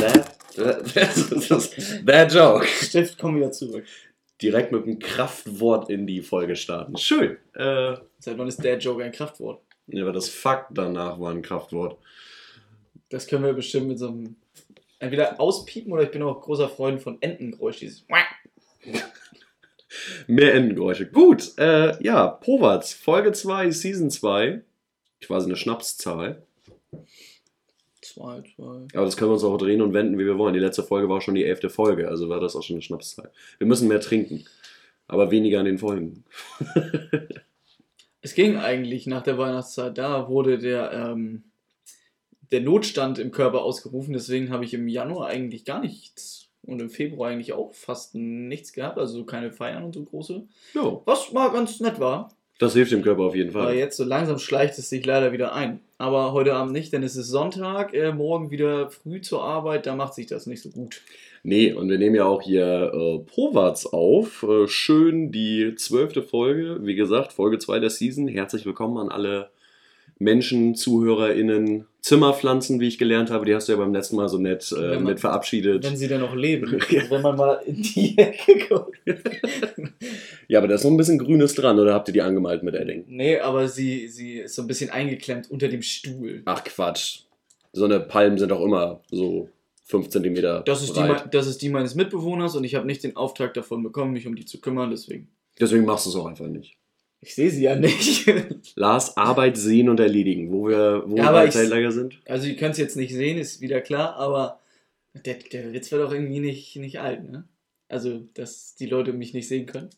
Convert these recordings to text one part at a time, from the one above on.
That, that, that, that joke. Stift, komm wieder zurück. Direkt mit einem Kraftwort in die Folge starten. Schön. Äh, Seit wann ist der Joke ein Kraftwort? ja, aber das Fakt danach war ein Kraftwort. Das können wir bestimmt mit so einem. Entweder auspiepen oder ich bin auch großer Freund von Entengeräusch. Dieses. Mehr Endengeräusche. Gut, äh, ja, Powatz, Folge 2, Season 2. Quasi eine Schnapszahl. Zwei, zwei. Aber das können wir uns auch drehen und wenden, wie wir wollen. Die letzte Folge war schon die elfte Folge, also war das auch schon eine Schnapszahl. Wir müssen mehr trinken, aber weniger an den Folgen. Es ging eigentlich nach der Weihnachtszeit. Da wurde der, ähm, der Notstand im Körper ausgerufen. Deswegen habe ich im Januar eigentlich gar nichts und im Februar eigentlich auch fast nichts gehabt. Also keine Feiern und so große. Jo, Was mal ganz nett war. Das hilft dem Körper auf jeden Aber Fall. jetzt so langsam schleicht es sich leider wieder ein. Aber heute Abend nicht, denn es ist Sonntag. Äh, morgen wieder früh zur Arbeit. Da macht sich das nicht so gut. Nee, und wir nehmen ja auch hier äh, Powatz auf. Äh, schön die zwölfte Folge. Wie gesagt, Folge 2 der Season. Herzlich willkommen an alle Menschen, ZuhörerInnen, Zimmerpflanzen, wie ich gelernt habe. Die hast du ja beim letzten Mal so nett äh, man- mit verabschiedet. Wenn sie denn noch leben. Ja. Wenn man mal in die Ecke guckt. Ja, aber da ist noch ein bisschen Grünes dran, oder habt ihr die angemalt mit Edding? Nee, aber sie, sie ist so ein bisschen eingeklemmt unter dem Stuhl. Ach Quatsch. So eine Palmen sind auch immer so 5 cm Das ist, die, breit. das ist die meines Mitbewohners und ich habe nicht den Auftrag davon bekommen, mich um die zu kümmern, deswegen. Deswegen machst du es auch einfach nicht. Ich sehe sie ja nicht. Lars, Arbeit sehen und erledigen. Wo wir, wo Ja, wir Zeltlager sind. Also ihr könnt es jetzt nicht sehen, ist wieder klar, aber der, der Witz war doch irgendwie nicht, nicht alt, ne? Also, dass die Leute mich nicht sehen können.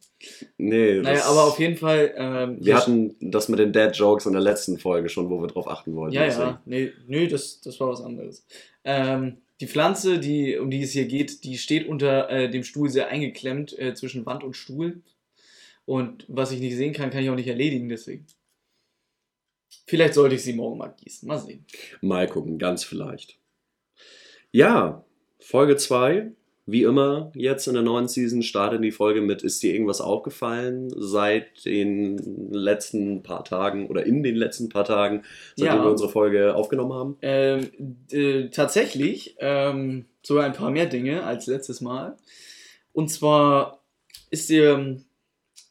Nee, Naja, aber auf jeden Fall. Ähm, Wir hatten das mit den Dad Jokes in der letzten Folge schon, wo wir drauf achten wollten. Ja, deswegen. ja, nee, nee das, das war was anderes. Ähm, die Pflanze, die, um die es hier geht, die steht unter äh, dem Stuhl sehr eingeklemmt äh, zwischen Wand und Stuhl. Und was ich nicht sehen kann, kann ich auch nicht erledigen, deswegen. Vielleicht sollte ich sie morgen mal gießen. Mal sehen. Mal gucken, ganz vielleicht. Ja, Folge 2. Wie immer, jetzt in der neuen Season startet die Folge mit, ist dir irgendwas aufgefallen seit den letzten paar Tagen oder in den letzten paar Tagen, seitdem Ja. wir unsere Folge aufgenommen haben? Ähm, äh, tatsächlich ähm, sogar ein paar mehr Dinge als letztes Mal. Und zwar ist dir ähm,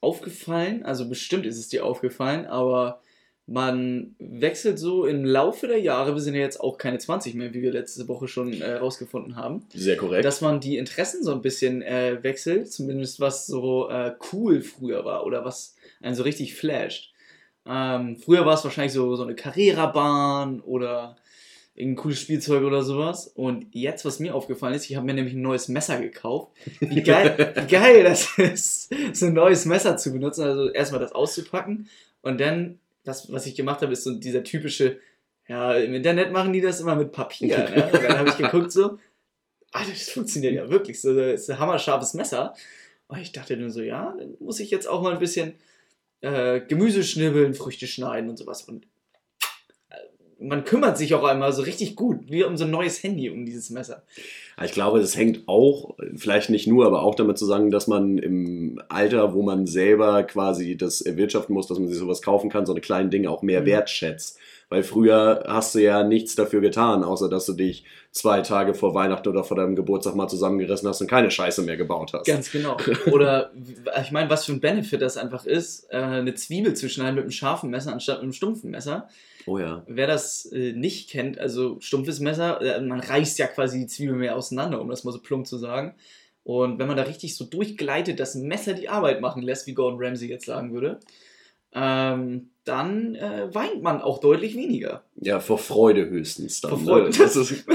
aufgefallen, also bestimmt ist es dir aufgefallen, aber man wechselt so im Laufe der Jahre, wir sind ja jetzt auch keine 20 mehr, wie wir letzte Woche schon äh, rausgefunden haben, Sehr korrekt. dass man die Interessen so ein bisschen äh, wechselt, zumindest was so äh, cool früher war oder was einen so richtig flasht. Ähm, früher war es wahrscheinlich so, so eine Carrera-Bahn oder irgendein cooles Spielzeug oder sowas. Und jetzt, was mir aufgefallen ist, ich habe mir nämlich ein neues Messer gekauft. Wie geil, wie geil das ist, so ein neues Messer zu benutzen. Also erstmal das auszupacken und dann, das, was ich gemacht habe, ist so dieser typische, ja, im Internet machen die das immer mit Papier. Ne? Und dann habe ich geguckt so, ah, das funktioniert ja wirklich. So, das ist ein hammerscharfes Messer. Und ich dachte nur so, ja, dann muss ich jetzt auch mal ein bisschen äh, Gemüse schnibbeln, Früchte schneiden und sowas. Und man kümmert sich auch einmal so richtig gut, wie um so ein neues Handy, um dieses Messer. Ich glaube, das hängt auch, vielleicht nicht nur, aber auch damit zusammen, dass man im Alter, wo man selber quasi das erwirtschaften muss, dass man sich sowas kaufen kann, so eine kleinen Dinge auch mehr Mhm. wertschätzt. Weil früher hast du ja nichts dafür getan, außer dass du dich zwei Tage vor Weihnachten oder vor deinem Geburtstag mal zusammengerissen hast und keine Scheiße mehr gebaut hast. Ganz genau. Oder ich meine, was für ein Benefit das einfach ist, äh, eine Zwiebel zu schneiden mit einem scharfen Messer anstatt mit einem stumpfen Messer. Oh ja. Wer das äh, nicht kennt, also stumpfes Messer, äh, man reißt ja quasi die Zwiebel mehr auseinander, um das mal so plump zu sagen. Und wenn man da richtig so durchgleitet, das Messer die Arbeit machen lässt, wie Gordon Ramsay jetzt sagen würde, ähm, dann äh, weint man auch deutlich weniger. Ja, vor Freude höchstens dann. Vor Freude. Ne? Das ist,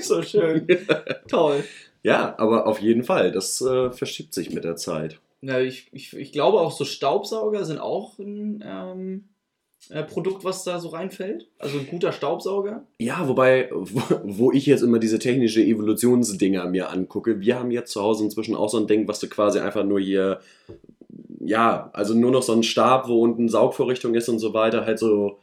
so schön. Toll. ja, aber auf jeden Fall, das äh, verschiebt sich mit der Zeit. Ja, ich, ich, ich glaube auch so Staubsauger sind auch ein ähm, äh, Produkt, was da so reinfällt. Also ein guter Staubsauger. Ja, wobei, wo, wo ich jetzt immer diese technische Evolutionsdinger mir angucke, wir haben jetzt zu Hause inzwischen auch so ein Ding, was du quasi einfach nur hier, ja, also nur noch so ein Stab, wo unten Saugvorrichtung ist und so weiter, halt so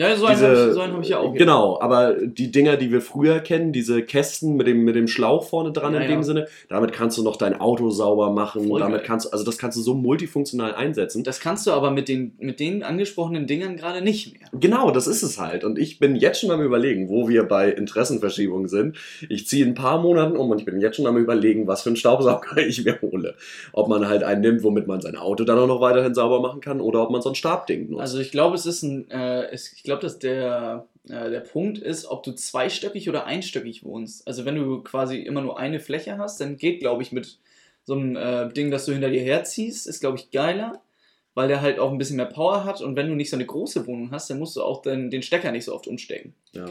Ja, so einen habe ich, so hab ich ja auch. Genau, aber die Dinger, die wir früher kennen, diese Kästen mit dem, mit dem Schlauch vorne dran Ja, in dem ja. Sinne, damit kannst du noch dein Auto sauber machen. Voll damit geil. kannst du, also das kannst du so multifunktional einsetzen. Das kannst du aber mit den, mit den angesprochenen Dingern gerade nicht mehr. Genau, das ist es halt. Und ich bin jetzt schon am überlegen, wo wir bei Interessenverschiebung sind. Ich ziehe in ein paar Monaten um und ich bin jetzt schon am überlegen, was für einen Staubsauger ich mir hole. Ob man halt einen nimmt, womit man sein Auto dann auch noch weiterhin sauber machen kann oder ob man so ein Stabding nutzt. Also ich glaube, es ist ein, äh, es, ich glaube, dass der, äh, der Punkt ist, ob du zweistöckig oder einstöckig wohnst. Also wenn du quasi immer nur eine Fläche hast, dann geht, glaube ich, mit so einem äh, Ding, das du hinter dir herziehst, ist, glaube ich, geiler, weil der halt auch ein bisschen mehr Power hat. Und wenn du nicht so eine große Wohnung hast, dann musst du auch den, den Stecker nicht so oft umstecken. ja.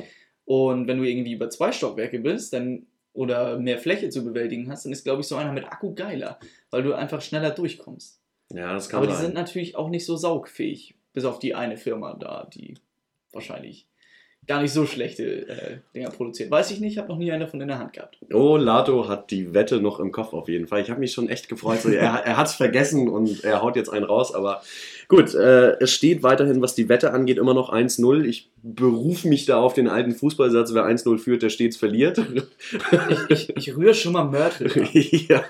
Und wenn du irgendwie über zwei Stockwerke bist, dann oder mehr Fläche zu bewältigen hast, dann ist, glaube ich, so einer mit Akku geiler, weil du einfach schneller durchkommst. ja, das kann Aber die sein. sind natürlich auch nicht so saugfähig, bis auf die eine Firma da, die wahrscheinlich gar nicht so schlechte äh, Dinger produziert. Weiß ich nicht, habe noch nie eine davon in der Hand gehabt. Oh, Lato hat die Wette noch im Kopf auf jeden Fall. Ich habe mich schon echt gefreut. Er er hat es vergessen und er haut jetzt einen raus. Aber gut, äh, es steht weiterhin, was die Wette angeht, immer noch 1-0. Ich berufe mich da auf den alten Fußballsatz, wer 1-0 führt, der stets verliert. Ich, ich, ich rühre schon mal Mörtel. ja.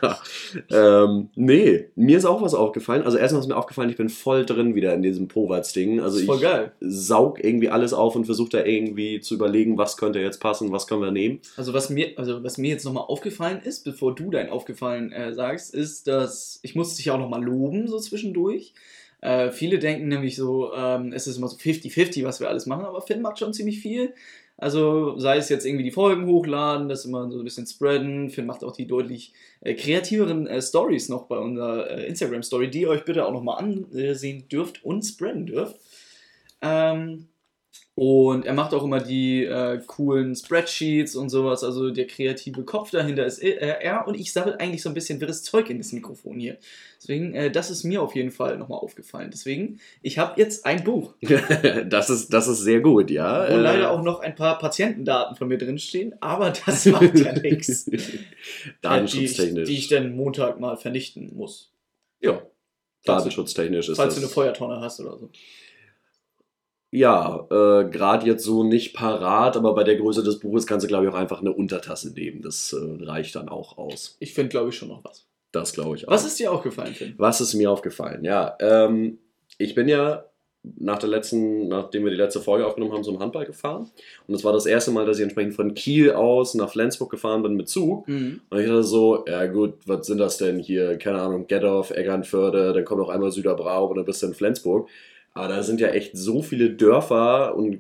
Ähm, nee, mir ist auch was aufgefallen. Also erstmal ist mir aufgefallen, ich bin voll drin wieder in diesem Powatz-Ding. Also voll ich geil. saug irgendwie alles auf und versuche da irgendwie zu überlegen, was könnte jetzt passen, was können wir nehmen. Also was mir, also was mir jetzt nochmal aufgefallen ist, bevor du dein aufgefallen äh, sagst, ist, dass ich musste dich auch nochmal loben, so zwischendurch. Äh, viele denken nämlich so, ähm, es ist immer so 50-50, was wir alles machen, aber Finn macht schon ziemlich viel. Also sei es jetzt irgendwie die Folgen hochladen, das immer so ein bisschen spreaden. Finn macht auch die deutlich äh, kreativeren äh, Stories noch bei unserer äh, Instagram-Story, die ihr euch bitte auch nochmal ansehen dürft und spreaden dürft. Ähm, und er macht auch immer die äh, coolen Spreadsheets und sowas. Also der kreative Kopf dahinter ist äh, er. Und ich sammle eigentlich so ein bisschen wirres Zeug in das Mikrofon hier. Deswegen, äh, das ist mir auf jeden Fall nochmal aufgefallen. Deswegen, ich habe jetzt ein Buch, das, ist, das ist sehr gut, ja. wo Äh, leider auch noch ein paar Patientendaten von mir drinstehen. Aber das macht ja nichts. Die, Datenschutztechnisch. die ich dann Montag mal vernichten muss. ja, datenschutztechnisch ist Falls das. du eine Feuertonne hast oder so. Ja, äh, gerade jetzt so nicht parat, aber bei der Größe des Buches kannst du, glaube ich, auch einfach eine Untertasse nehmen. Das äh, reicht dann auch aus. Ich finde, glaube ich, schon noch was. Das glaube ich auch. Was ist dir aufgefallen, Finn? Was ist mir aufgefallen? Ja, ähm, ich bin ja nach der letzten, nachdem wir die letzte Folge aufgenommen haben, zum Handball gefahren. Und es war das erste Mal, dass ich entsprechend von Kiel aus nach Flensburg gefahren bin mit Zug. Mhm. Und ich dachte so, ja gut, was sind das denn hier? Keine Ahnung, Gettorf, Eggernförde, dann kommt noch einmal Süderbrau und dann bist du in Flensburg. Aber da sind ja echt so viele Dörfer und,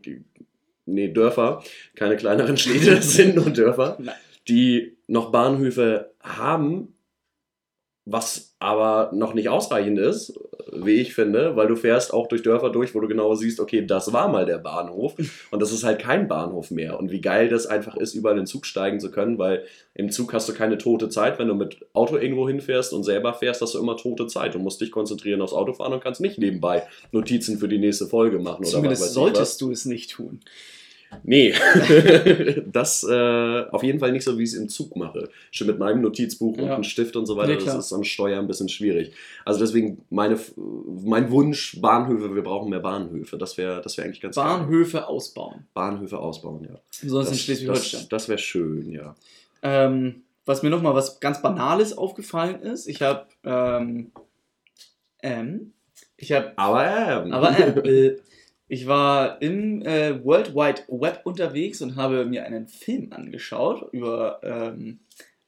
nee, Dörfer, keine kleineren Städte, das sind nur Dörfer, die noch Bahnhöfe haben, was aber noch nicht ausreichend ist, wie ich finde, weil du fährst auch durch Dörfer durch, wo du genau siehst, okay, das war mal der Bahnhof und das ist halt kein Bahnhof mehr. Und wie geil das einfach ist, überall in den Zug steigen zu können, weil im Zug hast du keine tote Zeit. Wenn du mit Auto irgendwo hinfährst und selber fährst, hast du immer tote Zeit. Du musst dich konzentrieren aufs Autofahren und kannst nicht nebenbei Notizen für die nächste Folge machen oder Zumindest was weiß ich solltest du es nicht tun. Nee, das äh, auf jeden Fall nicht so, wie ich es im Zug mache. Schon mit meinem Notizbuch und Ja. einem Stift und so weiter, Nee, das ist am Steuer ein bisschen schwierig. Also deswegen meine, mein Wunsch, Bahnhöfe, wir brauchen mehr Bahnhöfe. Das wäre das wär eigentlich ganz geil. Bahnhöfe ausbauen. Bahnhöfe ausbauen, ja. Sonst in Schleswig-Holstein. das, das wäre schön, ja. Ähm, was mir nochmal was ganz Banales aufgefallen ist, ich habe ähm, ähm, ich habe Aber ähm, aber äh, äh, ich war im äh, World Wide Web unterwegs und habe mir einen Film angeschaut über ähm,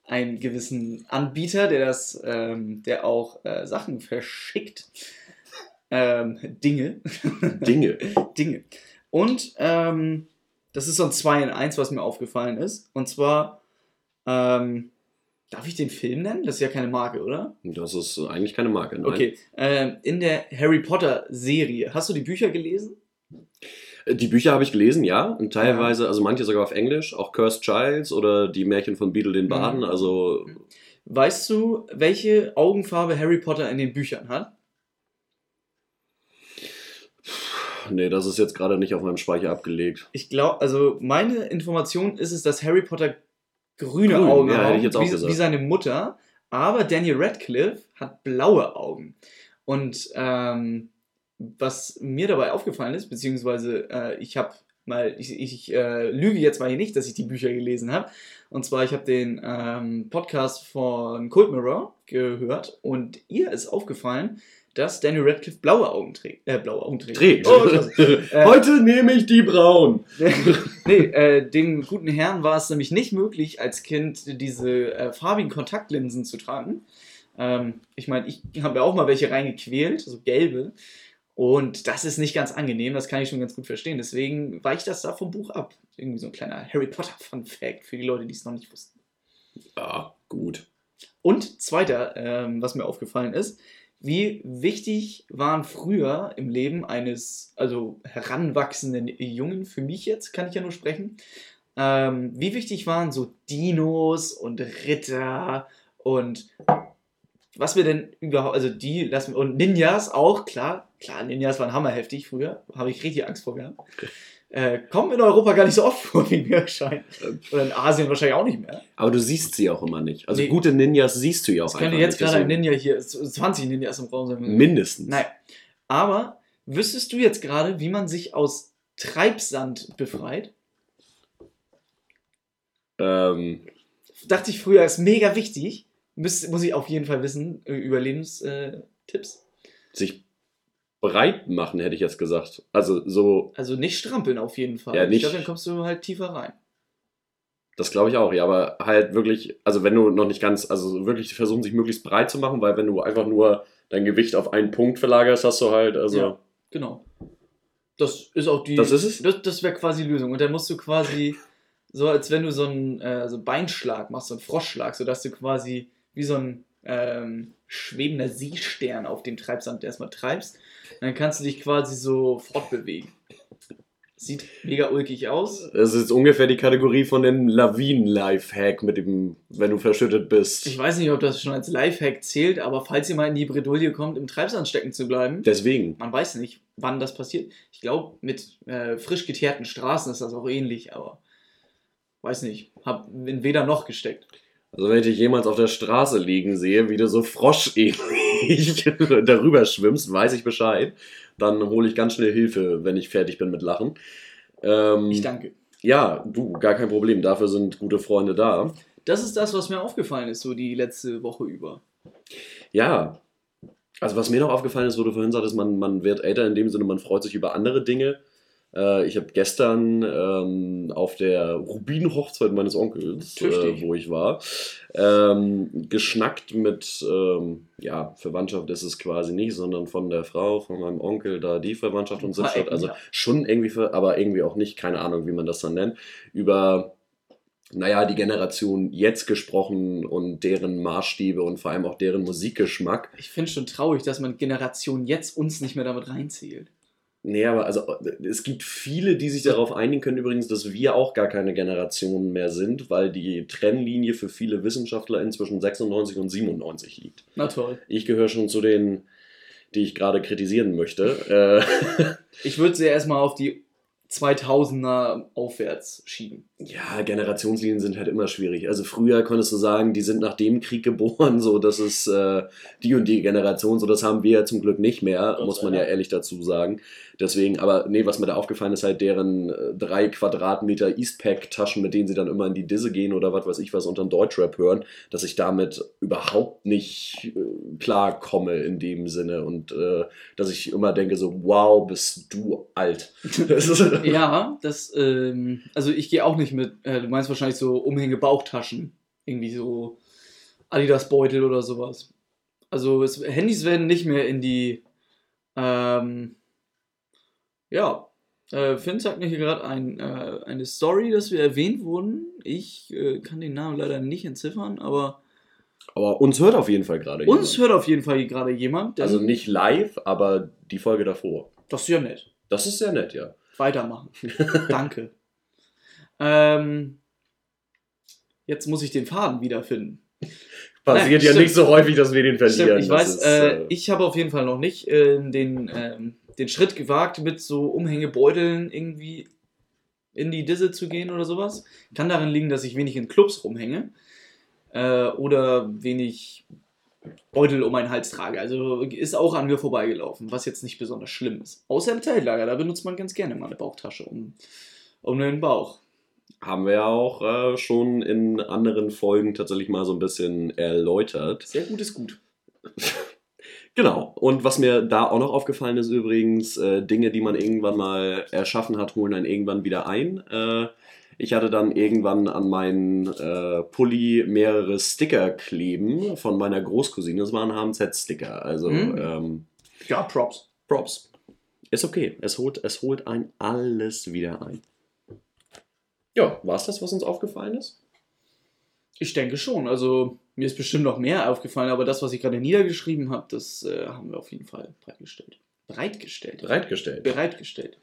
einen gewissen Anbieter, der das, ähm, der auch äh, Sachen verschickt. Ähm, Dinge. Dinge. Dinge. Und ähm, das ist so ein 2 in 1, was mir aufgefallen ist. Und zwar, ähm, darf ich den Film nennen? Das ist ja keine Marke, oder? Das ist eigentlich keine Marke. Nein. Okay. Ähm, in der Harry Potter Serie, hast du die Bücher gelesen? Äh, Die Bücher habe ich gelesen, ja. Und teilweise, also manche sogar auf Englisch, auch Cursed Childs oder die Märchen von Beetle den Baden. Mhm. Also Weißt du, welche Augenfarbe Harry Potter in den Büchern hat? Nee, das ist jetzt gerade nicht auf meinem Speicher abgelegt. Ich glaube, also meine Information ist es, dass Harry Potter grüne Grün, Augen ja, hat, hätte ich jetzt auch wie, gesagt. wie seine Mutter, aber Daniel Radcliffe hat blaue Augen. Und ähm, was mir dabei aufgefallen ist, beziehungsweise äh, ich habe mal, ich, ich äh, lüge jetzt mal hier nicht, dass ich die Bücher gelesen habe. Und zwar, ich habe den ähm, Podcast von Cold Mirror gehört und ihr ist aufgefallen, dass Daniel Radcliffe blaue Augen trägt. Äh, blaue Augen trägt. Trägt. Oh. Äh, Heute nehme ich die braun. nee, äh, dem guten Herrn war es nämlich nicht möglich, als Kind diese äh, farbigen Kontaktlinsen zu tragen. Ähm, ich meine, ich habe ja auch mal welche reingequält, so gelbe. Und das ist nicht ganz angenehm, das kann ich schon ganz gut verstehen. Deswegen weicht das da vom Buch ab. Irgendwie so ein kleiner Harry Potter Fun Fact für die Leute, die es noch nicht wussten. Ja, gut. Und zweiter, ähm, was mir aufgefallen ist, wie wichtig waren früher im Leben eines, also heranwachsenden Jungen, für mich jetzt, kann ich ja nur sprechen, ähm, wie wichtig waren so Dinos und Ritter und was wir denn überhaupt, also die lassen und Ninjas auch, klar, klar, Ninjas waren hammerheftig früher, habe ich richtig Angst vor gehabt. Äh, kommen in Europa gar nicht so oft vor, wie mir scheint. Oder in Asien wahrscheinlich auch nicht mehr. Aber du siehst sie auch immer nicht. Also Nee. gute Ninjas siehst du ja auch Es könnte einfach jetzt nicht. gerade ein Ninja hier, 20 Ninjas im Raum sein. Mindestens. Nein. Aber wüsstest du jetzt gerade, wie man sich aus Treibsand befreit? Ähm, Dachte ich früher, ist mega wichtig. Muss, muss ich auf jeden Fall wissen, äh, Überlebenstipps. sich breit machen, hätte ich jetzt gesagt. Also so, Also nicht strampeln auf jeden Fall. Ja, Ich nicht- glaube, dann kommst du halt tiefer rein. das glaube ich auch, ja, aber halt wirklich, also wenn du noch nicht ganz, also wirklich versuchen, sich möglichst breit zu machen, weil wenn du einfach nur dein Gewicht auf einen Punkt verlagerst, hast du halt, also. Ja. Genau. Das ist auch die. Das ist es? Das, das wäre quasi die Lösung. Und dann musst du quasi so, als wenn du so einen äh, so einen Beinschlag machst, so einen Froschschlag, sodass du quasi wie so ein ähm, schwebender Seestern auf dem Treibsand erstmal treibst. Dann kannst du dich quasi so fortbewegen. Sieht mega ulkig aus. Das ist ungefähr die Kategorie von den Lawinen-Lifehack mit dem, wenn du verschüttet bist. Ich weiß nicht, ob das schon als Lifehack zählt, aber falls ihr mal in die Bredouille kommt, im Treibsand stecken zu bleiben, Deswegen. man weiß nicht, wann das passiert. Ich glaube, mit äh, frisch geteerten Straßen ist das auch ähnlich, aber weiß nicht. Hab in weder noch gesteckt. Also wenn ich dich jemals auf der Straße liegen sehe, wie du so froschähnlich darüber schwimmst, weiß ich Bescheid. Dann hole ich ganz schnell Hilfe, wenn ich fertig bin mit Lachen. Ähm, Ich danke. ja, du, gar kein Problem. Dafür sind gute Freunde da. Das ist das, was mir aufgefallen ist, so die letzte Woche über. Ja. Also was mir noch aufgefallen ist, wo du vorhin sagtest, man, man wird älter in dem Sinne, man freut sich über andere Dinge. Äh, ich habe gestern ähm, auf der Rubin-Hochzeit meines Onkels, äh, wo ich war, ähm, geschnackt mit, ähm, ja, Verwandtschaft ist es quasi nicht, sondern von der Frau, von meinem Onkel, da die Verwandtschaft und so. Also schon irgendwie, aber irgendwie auch nicht, keine Ahnung, wie man das dann nennt, über naja, die Generation jetzt gesprochen und deren Maßstäbe und vor allem auch deren Musikgeschmack. Ich finde schon traurig, dass man Generation jetzt uns nicht mehr damit reinzählt. Nee, aber also es gibt viele, die sich darauf einigen können, übrigens, dass wir auch gar keine Generation mehr sind, weil die Trennlinie für viele Wissenschaftler inzwischen 96 und 97 liegt. Na toll. Ich gehöre schon zu denen, die ich gerade kritisieren möchte. Äh, Ich würde sie erstmal auf die 2000er aufwärts schieben. Ja, Generationslinien sind halt immer schwierig. Also früher konntest du sagen, die sind nach dem Krieg geboren, so das ist äh, die und die Generation, so das haben wir ja zum Glück nicht mehr, Gott muss man ja ehrlich dazu sagen. Deswegen, aber nee, was mir da aufgefallen ist, halt deren äh, drei Quadratmeter Eastpack-Taschen, mit denen sie dann immer in die Disse gehen oder was weiß ich was unter Deutschrap hören, dass ich damit überhaupt nicht äh, klarkomme in dem Sinne und äh, dass ich immer denke so, wow, bist du alt. Das Ja, das, ähm, also ich gehe auch nicht mit, äh, du meinst wahrscheinlich so Umhänge Bauchtaschen. Irgendwie so Adidas-Beutel oder sowas. Also es, Handys werden nicht mehr in die, ähm, ja, äh, Finn zeigt mir hier gerade ein, äh, eine Story, dass wir erwähnt wurden. Ich äh, kann den Namen leider nicht entziffern, aber aber uns hört auf jeden Fall gerade uns jemand. hört auf jeden Fall gerade jemand. Also nicht live, aber die Folge davor. Das ist ja nett. Das ist sehr nett, ja. Weitermachen. Danke. Ähm, jetzt muss ich den Faden wiederfinden. Passiert ja stimmt. nicht so häufig, dass wir den verlieren. Stimmt, ich Das weiß, ist, äh, ich habe auf jeden Fall noch nicht äh, den, ähm, den Schritt gewagt, mit so Umhängebeuteln irgendwie in die Disse zu gehen oder sowas. Kann darin liegen, dass ich wenig in Clubs rumhänge. Äh, oder wenig Beutel um meinen Hals trage. Also ist auch an mir vorbeigelaufen, was jetzt nicht besonders schlimm ist. Außer im Zeltlager, da benutzt man ganz gerne mal eine Bauchtasche um, um den Bauch. Haben wir ja auch äh, schon in anderen Folgen tatsächlich mal so ein bisschen erläutert. Sehr gut ist gut. Genau. Und was mir da auch noch aufgefallen ist übrigens, äh, Dinge, die man irgendwann mal erschaffen hat, holen dann irgendwann wieder ein. Äh, ich hatte dann irgendwann an meinen äh, Pulli mehrere Sticker kleben von meiner Großcousine. Das waren HMZ-Sticker. Also, Mhm. ähm, Ja, Props. Props. Ist okay. Es holt, es holt ein alles wieder ein. Ja, war es das, was uns aufgefallen ist? Ich denke schon. Also mir ist bestimmt noch mehr aufgefallen, aber das, was ich gerade niedergeschrieben habe, das äh, haben wir auf jeden Fall bereitgestellt. Bereitgestellt. Bereitgestellt. Bereitgestellt.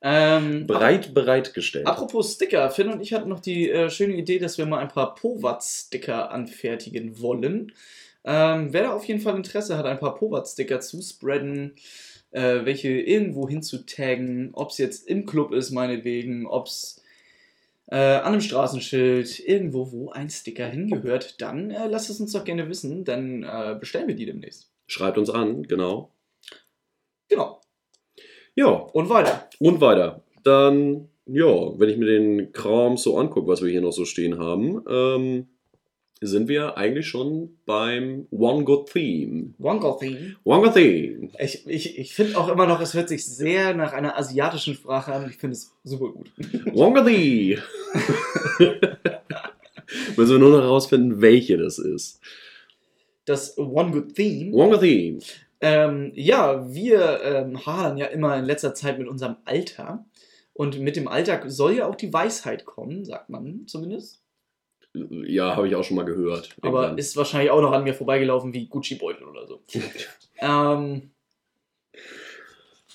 Ähm, Breit bereitgestellt. Apropos Sticker, Finn und ich hatten noch die äh, schöne Idee, dass wir mal ein paar Powat-Sticker anfertigen wollen. Ähm, wer da auf jeden Fall Interesse hat, ein paar Powat-Sticker zu spreaden, äh, welche irgendwo hinzutaggen, ob es jetzt im Club ist, meinetwegen, ob es äh, an einem Straßenschild, irgendwo, wo ein Sticker hingehört, dann äh, lasst es uns doch gerne wissen, dann äh, bestellen wir die demnächst. Schreibt uns an, genau. Genau. Ja, Und weiter. und weiter. Dann, ja, wenn ich mir den Kram so angucke, was wir hier noch so stehen haben, ähm, sind wir eigentlich schon beim One Good Theme. Wonka Theme. One Good Theme. Ich, ich, ich finde auch immer noch, es hört sich sehr nach einer asiatischen Sprache an. Ich finde es super gut. One Good Theme. Müssen wir nur noch herausfinden, welche das ist. Das One Good Theme. One Good Theme. Ähm, ja, wir ähm, hadern ja immer in letzter Zeit mit unserem Alter. Und mit dem Alter soll ja auch die Weisheit kommen, sagt man zumindest. Ja, habe ich auch schon mal gehört. Aber Irgendwann. ist wahrscheinlich auch noch an mir vorbeigelaufen wie Gucci-Beutel oder so. ähm,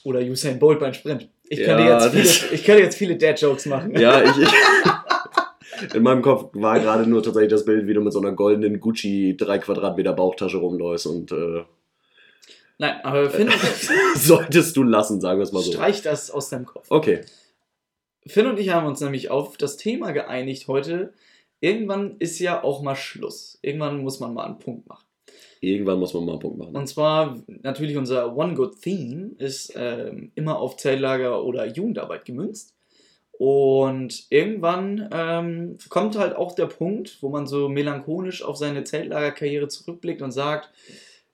oder Usain Bolt beim Sprint. Ich könnte, Ja, jetzt, das- viele, ich könnte jetzt viele Dad-Jokes machen. Ja, ich, ich In meinem Kopf war gerade nur tatsächlich das Bild, wie du mit so einer goldenen Gucci 3 Quadratmeter Bauchtasche rumläufst und äh, Nein, aber Finn, solltest du lassen, sagen wir es mal so. streich das aus deinem Kopf. Okay. Finn und ich haben uns nämlich auf das Thema geeinigt heute. Irgendwann ist ja auch mal Schluss. Irgendwann muss man mal einen Punkt machen. Irgendwann muss man mal einen Punkt machen. Und zwar natürlich unser One Good Theme ist ähm, immer auf Zelllager oder Jugendarbeit gemünzt. Und irgendwann ähm, kommt halt auch der Punkt, wo man so melancholisch auf seine Zeltlagerkarriere zurückblickt und sagt,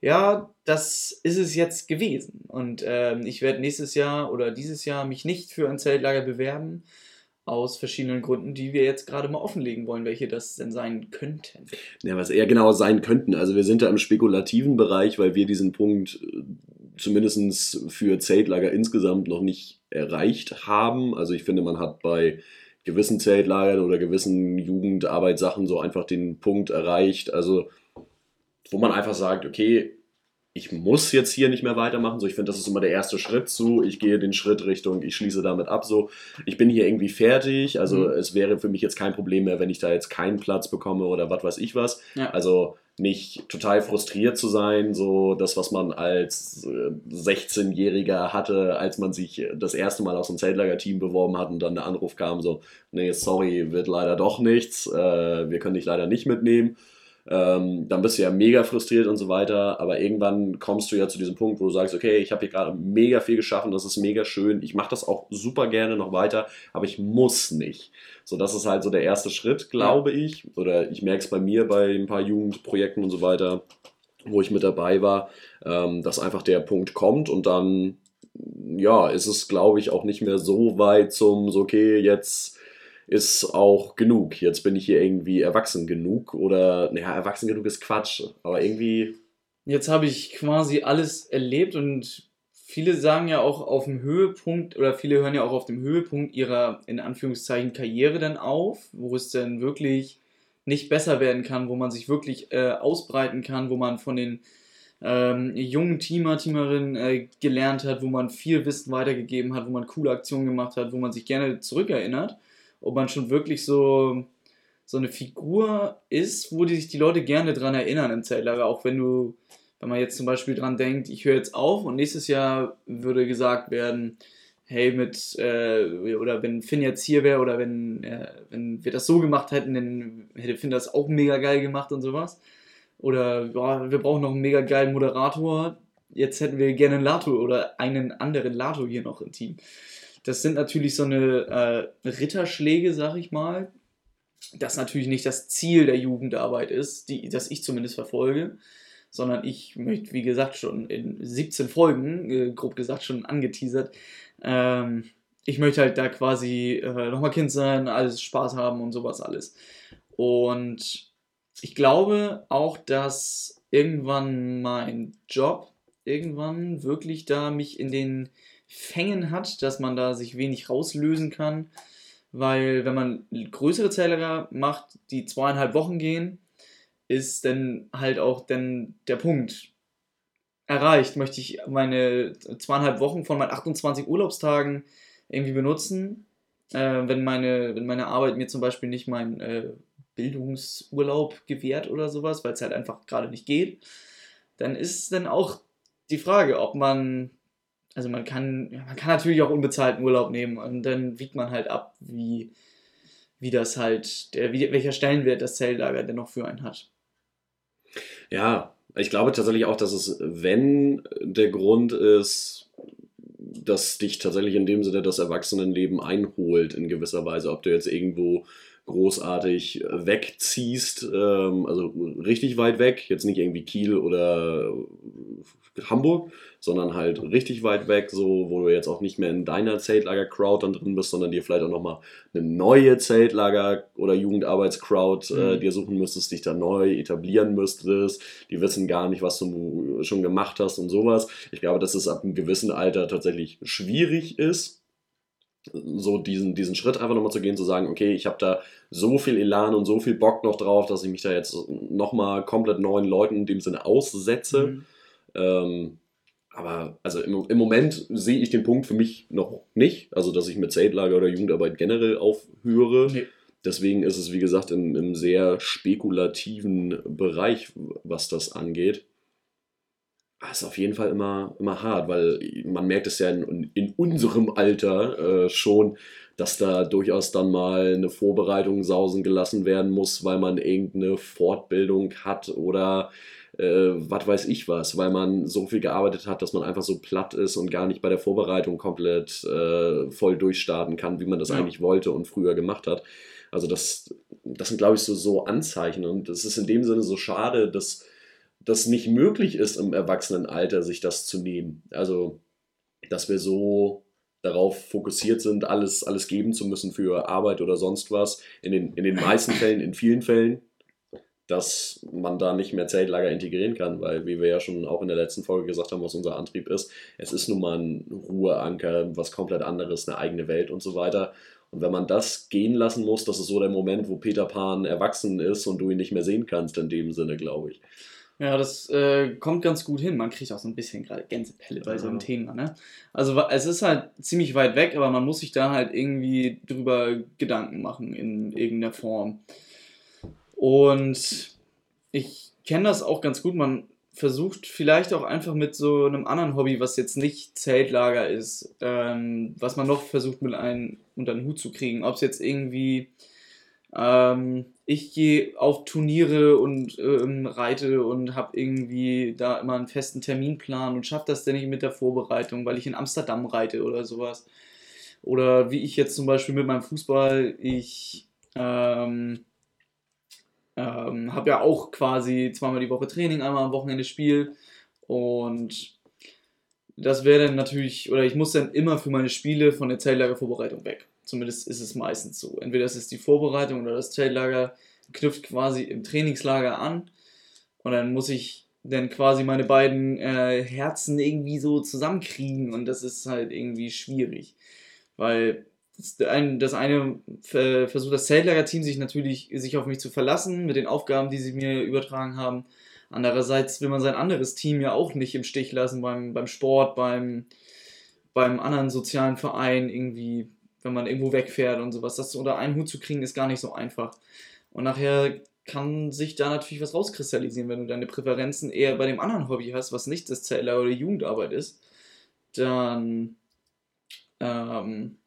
ja, das ist es jetzt gewesen. Und ähm, ich werde nächstes Jahr oder dieses Jahr mich nicht für ein Zeltlager bewerben, aus verschiedenen Gründen, die wir jetzt gerade mal offenlegen wollen, welche das denn sein könnten. Ja, was eher genau sein könnten. Also wir sind da im spekulativen Bereich, weil wir diesen Punkt äh, zumindest für Zeltlager insgesamt noch nicht erreicht haben. Also ich finde, man hat bei gewissen Zeltlagern oder gewissen Jugendarbeitssachen so einfach den Punkt erreicht. Also wo man einfach sagt, okay, ich muss jetzt hier nicht mehr weitermachen. So, ich finde, das ist immer der erste Schritt zu. Ich gehe den Schritt Richtung, ich schließe damit ab. So, ich bin hier irgendwie fertig. Also Mhm. es wäre für mich jetzt kein Problem mehr, wenn ich da jetzt keinen Platz bekomme oder was weiß ich was. Ja. Also nicht total frustriert zu sein, so das, was man als äh, 16-Jähriger hatte, als man sich das erste Mal aus dem Zeltlager-Team beworben hat und dann der Anruf kam, so, nee, sorry, wird leider doch nichts, äh, wir können dich leider nicht mitnehmen. Ähm, dann bist du ja mega frustriert und so weiter, aber irgendwann kommst du ja zu diesem Punkt, wo du sagst, okay, ich habe hier gerade mega viel geschaffen, das ist mega schön, ich mache das auch super gerne noch weiter, aber ich muss nicht. So, das ist halt so der erste Schritt, glaube ich, oder ich merke es bei mir bei ein paar Jugendprojekten und so weiter, wo ich mit dabei war, ähm, dass einfach der Punkt kommt und dann, ja, ist es, glaube ich, auch nicht mehr so weit zum, so, okay, jetzt ist auch genug. Jetzt bin ich hier irgendwie erwachsen genug oder, naja, erwachsen genug ist Quatsch, aber irgendwie, Jetzt habe ich quasi alles erlebt und viele sagen ja auch auf dem Höhepunkt oder viele hören ja auch auf dem Höhepunkt ihrer in Anführungszeichen Karriere dann auf, wo es dann wirklich nicht besser werden kann, wo man sich wirklich äh, ausbreiten kann, wo man von den ähm, jungen Teamer, Teamerinnen äh, gelernt hat, wo man viel Wissen weitergegeben hat, wo man coole Aktionen gemacht hat, wo man sich gerne zurückerinnert, ob man schon wirklich so so eine Figur ist, wo die sich die Leute gerne dran erinnern im Zeltlager, auch wenn du, wenn man jetzt zum Beispiel dran denkt, ich höre jetzt auf und nächstes Jahr würde gesagt werden, hey, mit, äh, oder wenn Finn jetzt hier wäre oder wenn, äh, wenn wir das so gemacht hätten, dann hätte Finn das auch mega geil gemacht und sowas. Oder ja, wir brauchen noch einen mega geilen Moderator. Jetzt hätten wir gerne einen Lato oder einen anderen Lato hier noch im Team. Das sind natürlich so eine äh, Ritterschläge, sag ich mal. Das natürlich nicht das Ziel der Jugendarbeit ist, die, das ich zumindest verfolge, sondern ich möchte, wie gesagt, schon in 17 Folgen, äh, grob gesagt, schon angeteasert, ähm, ich möchte halt da quasi äh, nochmal Kind sein, alles Spaß haben und sowas alles. Und ich glaube auch, dass irgendwann mein Job irgendwann wirklich da mich in den Fängen hat, dass man da sich wenig rauslösen kann. Weil wenn man größere Zähler macht, die zweieinhalb Wochen gehen, ist dann halt auch dann der Punkt erreicht. Möchte ich meine zweieinhalb Wochen von meinen 28 Urlaubstagen irgendwie benutzen, äh, wenn, meine, wenn meine Arbeit mir zum Beispiel nicht meinen äh, Bildungsurlaub gewährt oder sowas, weil es halt einfach gerade nicht geht, dann ist dann auch die Frage, ob man, also man kann, man kann natürlich auch unbezahlten Urlaub nehmen und dann wiegt man halt ab, wie, wie das halt, der, wie, welcher Stellenwert das Zelllager denn noch für einen hat. Ja, ich glaube tatsächlich auch, dass es, wenn der Grund ist, dass dich tatsächlich in dem Sinne das Erwachsenenleben einholt in gewisser Weise, ob du jetzt irgendwo großartig wegziehst, ähm, also richtig weit weg, jetzt nicht irgendwie Kiel oder Hamburg, sondern halt richtig weit weg, so wo du jetzt auch nicht mehr in deiner Zeltlager-Crowd dann drin bist, sondern dir vielleicht auch nochmal eine neue Zeltlager- oder Jugendarbeits-Crowd äh, mhm. dir suchen müsstest, dich da neu etablieren müsstest. Die wissen gar nicht, was du schon gemacht hast und sowas. Ich glaube, dass es ab einem gewissen Alter tatsächlich schwierig ist so diesen, diesen Schritt einfach nochmal zu gehen, zu sagen, okay, ich habe da so viel Elan und so viel Bock noch drauf, dass ich mich da jetzt nochmal komplett neuen Leuten in dem Sinne aussetze. Mhm. Ähm, aber also im, im Moment sehe ich den Punkt für mich noch nicht, also dass ich mit Zeltlager oder Jugendarbeit generell aufhöre. Nee. Deswegen ist es, wie gesagt, in einem sehr spekulativen Bereich, was das angeht. Das ah, ist auf jeden Fall immer, immer hart, weil man merkt es ja in, in unserem Alter äh, schon, dass da durchaus dann mal eine Vorbereitung sausen gelassen werden muss, weil man irgendeine Fortbildung hat oder äh, was weiß ich was, weil man so viel gearbeitet hat, dass man einfach so platt ist und gar nicht bei der Vorbereitung komplett äh, voll durchstarten kann, wie man das ja. eigentlich wollte und früher gemacht hat. Also das, das sind, glaube ich, so, so Anzeichen und es ist in dem Sinne so schade, dass das nicht möglich ist, im Erwachsenenalter sich das zu nehmen. Also, dass wir so darauf fokussiert sind, alles, alles geben zu müssen für Arbeit oder sonst was. In den, in den meisten Fällen, in vielen Fällen, dass man da nicht mehr Zeltlager integrieren kann, weil, wie wir ja schon auch in der letzten Folge gesagt haben, was unser Antrieb ist, es ist nun mal ein Ruheanker, was komplett anderes, eine eigene Welt und so weiter. Und wenn man das gehen lassen muss, das ist so der Moment, wo Peter Pan erwachsen ist und du ihn nicht mehr sehen kannst, in dem Sinne, glaube ich. Ja, das äh, kommt ganz gut hin. Man kriegt auch so ein bisschen gerade Gänsepelle bei so einem Thema. Ne? Also es ist halt ziemlich weit weg, aber man muss sich da halt irgendwie drüber Gedanken machen in irgendeiner Form. Und ich kenne das auch ganz gut. Man versucht vielleicht auch einfach mit so einem anderen Hobby, was jetzt nicht Zeltlager ist, ähm, was man noch versucht mit einem unter den Hut zu kriegen. Ob es jetzt irgendwie ähm, ich gehe auf Turniere und ähm, reite und habe irgendwie da immer einen festen Terminplan und schaffe das denn nicht mit der Vorbereitung, weil ich in Amsterdam reite oder sowas. Oder wie ich jetzt zum Beispiel mit meinem Fußball, ich ähm, ähm, habe ja auch quasi zweimal die Woche Training, einmal am Wochenende Spiel und das wäre dann natürlich, oder ich muss dann immer für meine Spiele von der Zeltlagervorbereitung weg. Zumindest ist es meistens so. Entweder es ist die Vorbereitung oder das Zeltlager knüpft quasi im Trainingslager an. Und dann muss ich dann quasi meine beiden äh, Herzen irgendwie so zusammenkriegen. Und das ist halt irgendwie schwierig. Weil das eine, das eine versucht das Zeltlager-Team sich natürlich sich auf mich zu verlassen mit den Aufgaben, die sie mir übertragen haben. Andererseits will man sein anderes Team ja auch nicht im Stich lassen beim, beim Sport, beim, beim anderen sozialen Verein irgendwie wenn man irgendwo wegfährt und sowas. Das unter einen Hut zu kriegen, ist gar nicht so einfach. Und nachher kann sich da natürlich was rauskristallisieren, wenn du deine Präferenzen eher bei dem anderen Hobby hast, was nicht das Zeller oder Jugendarbeit ist, dann ähm,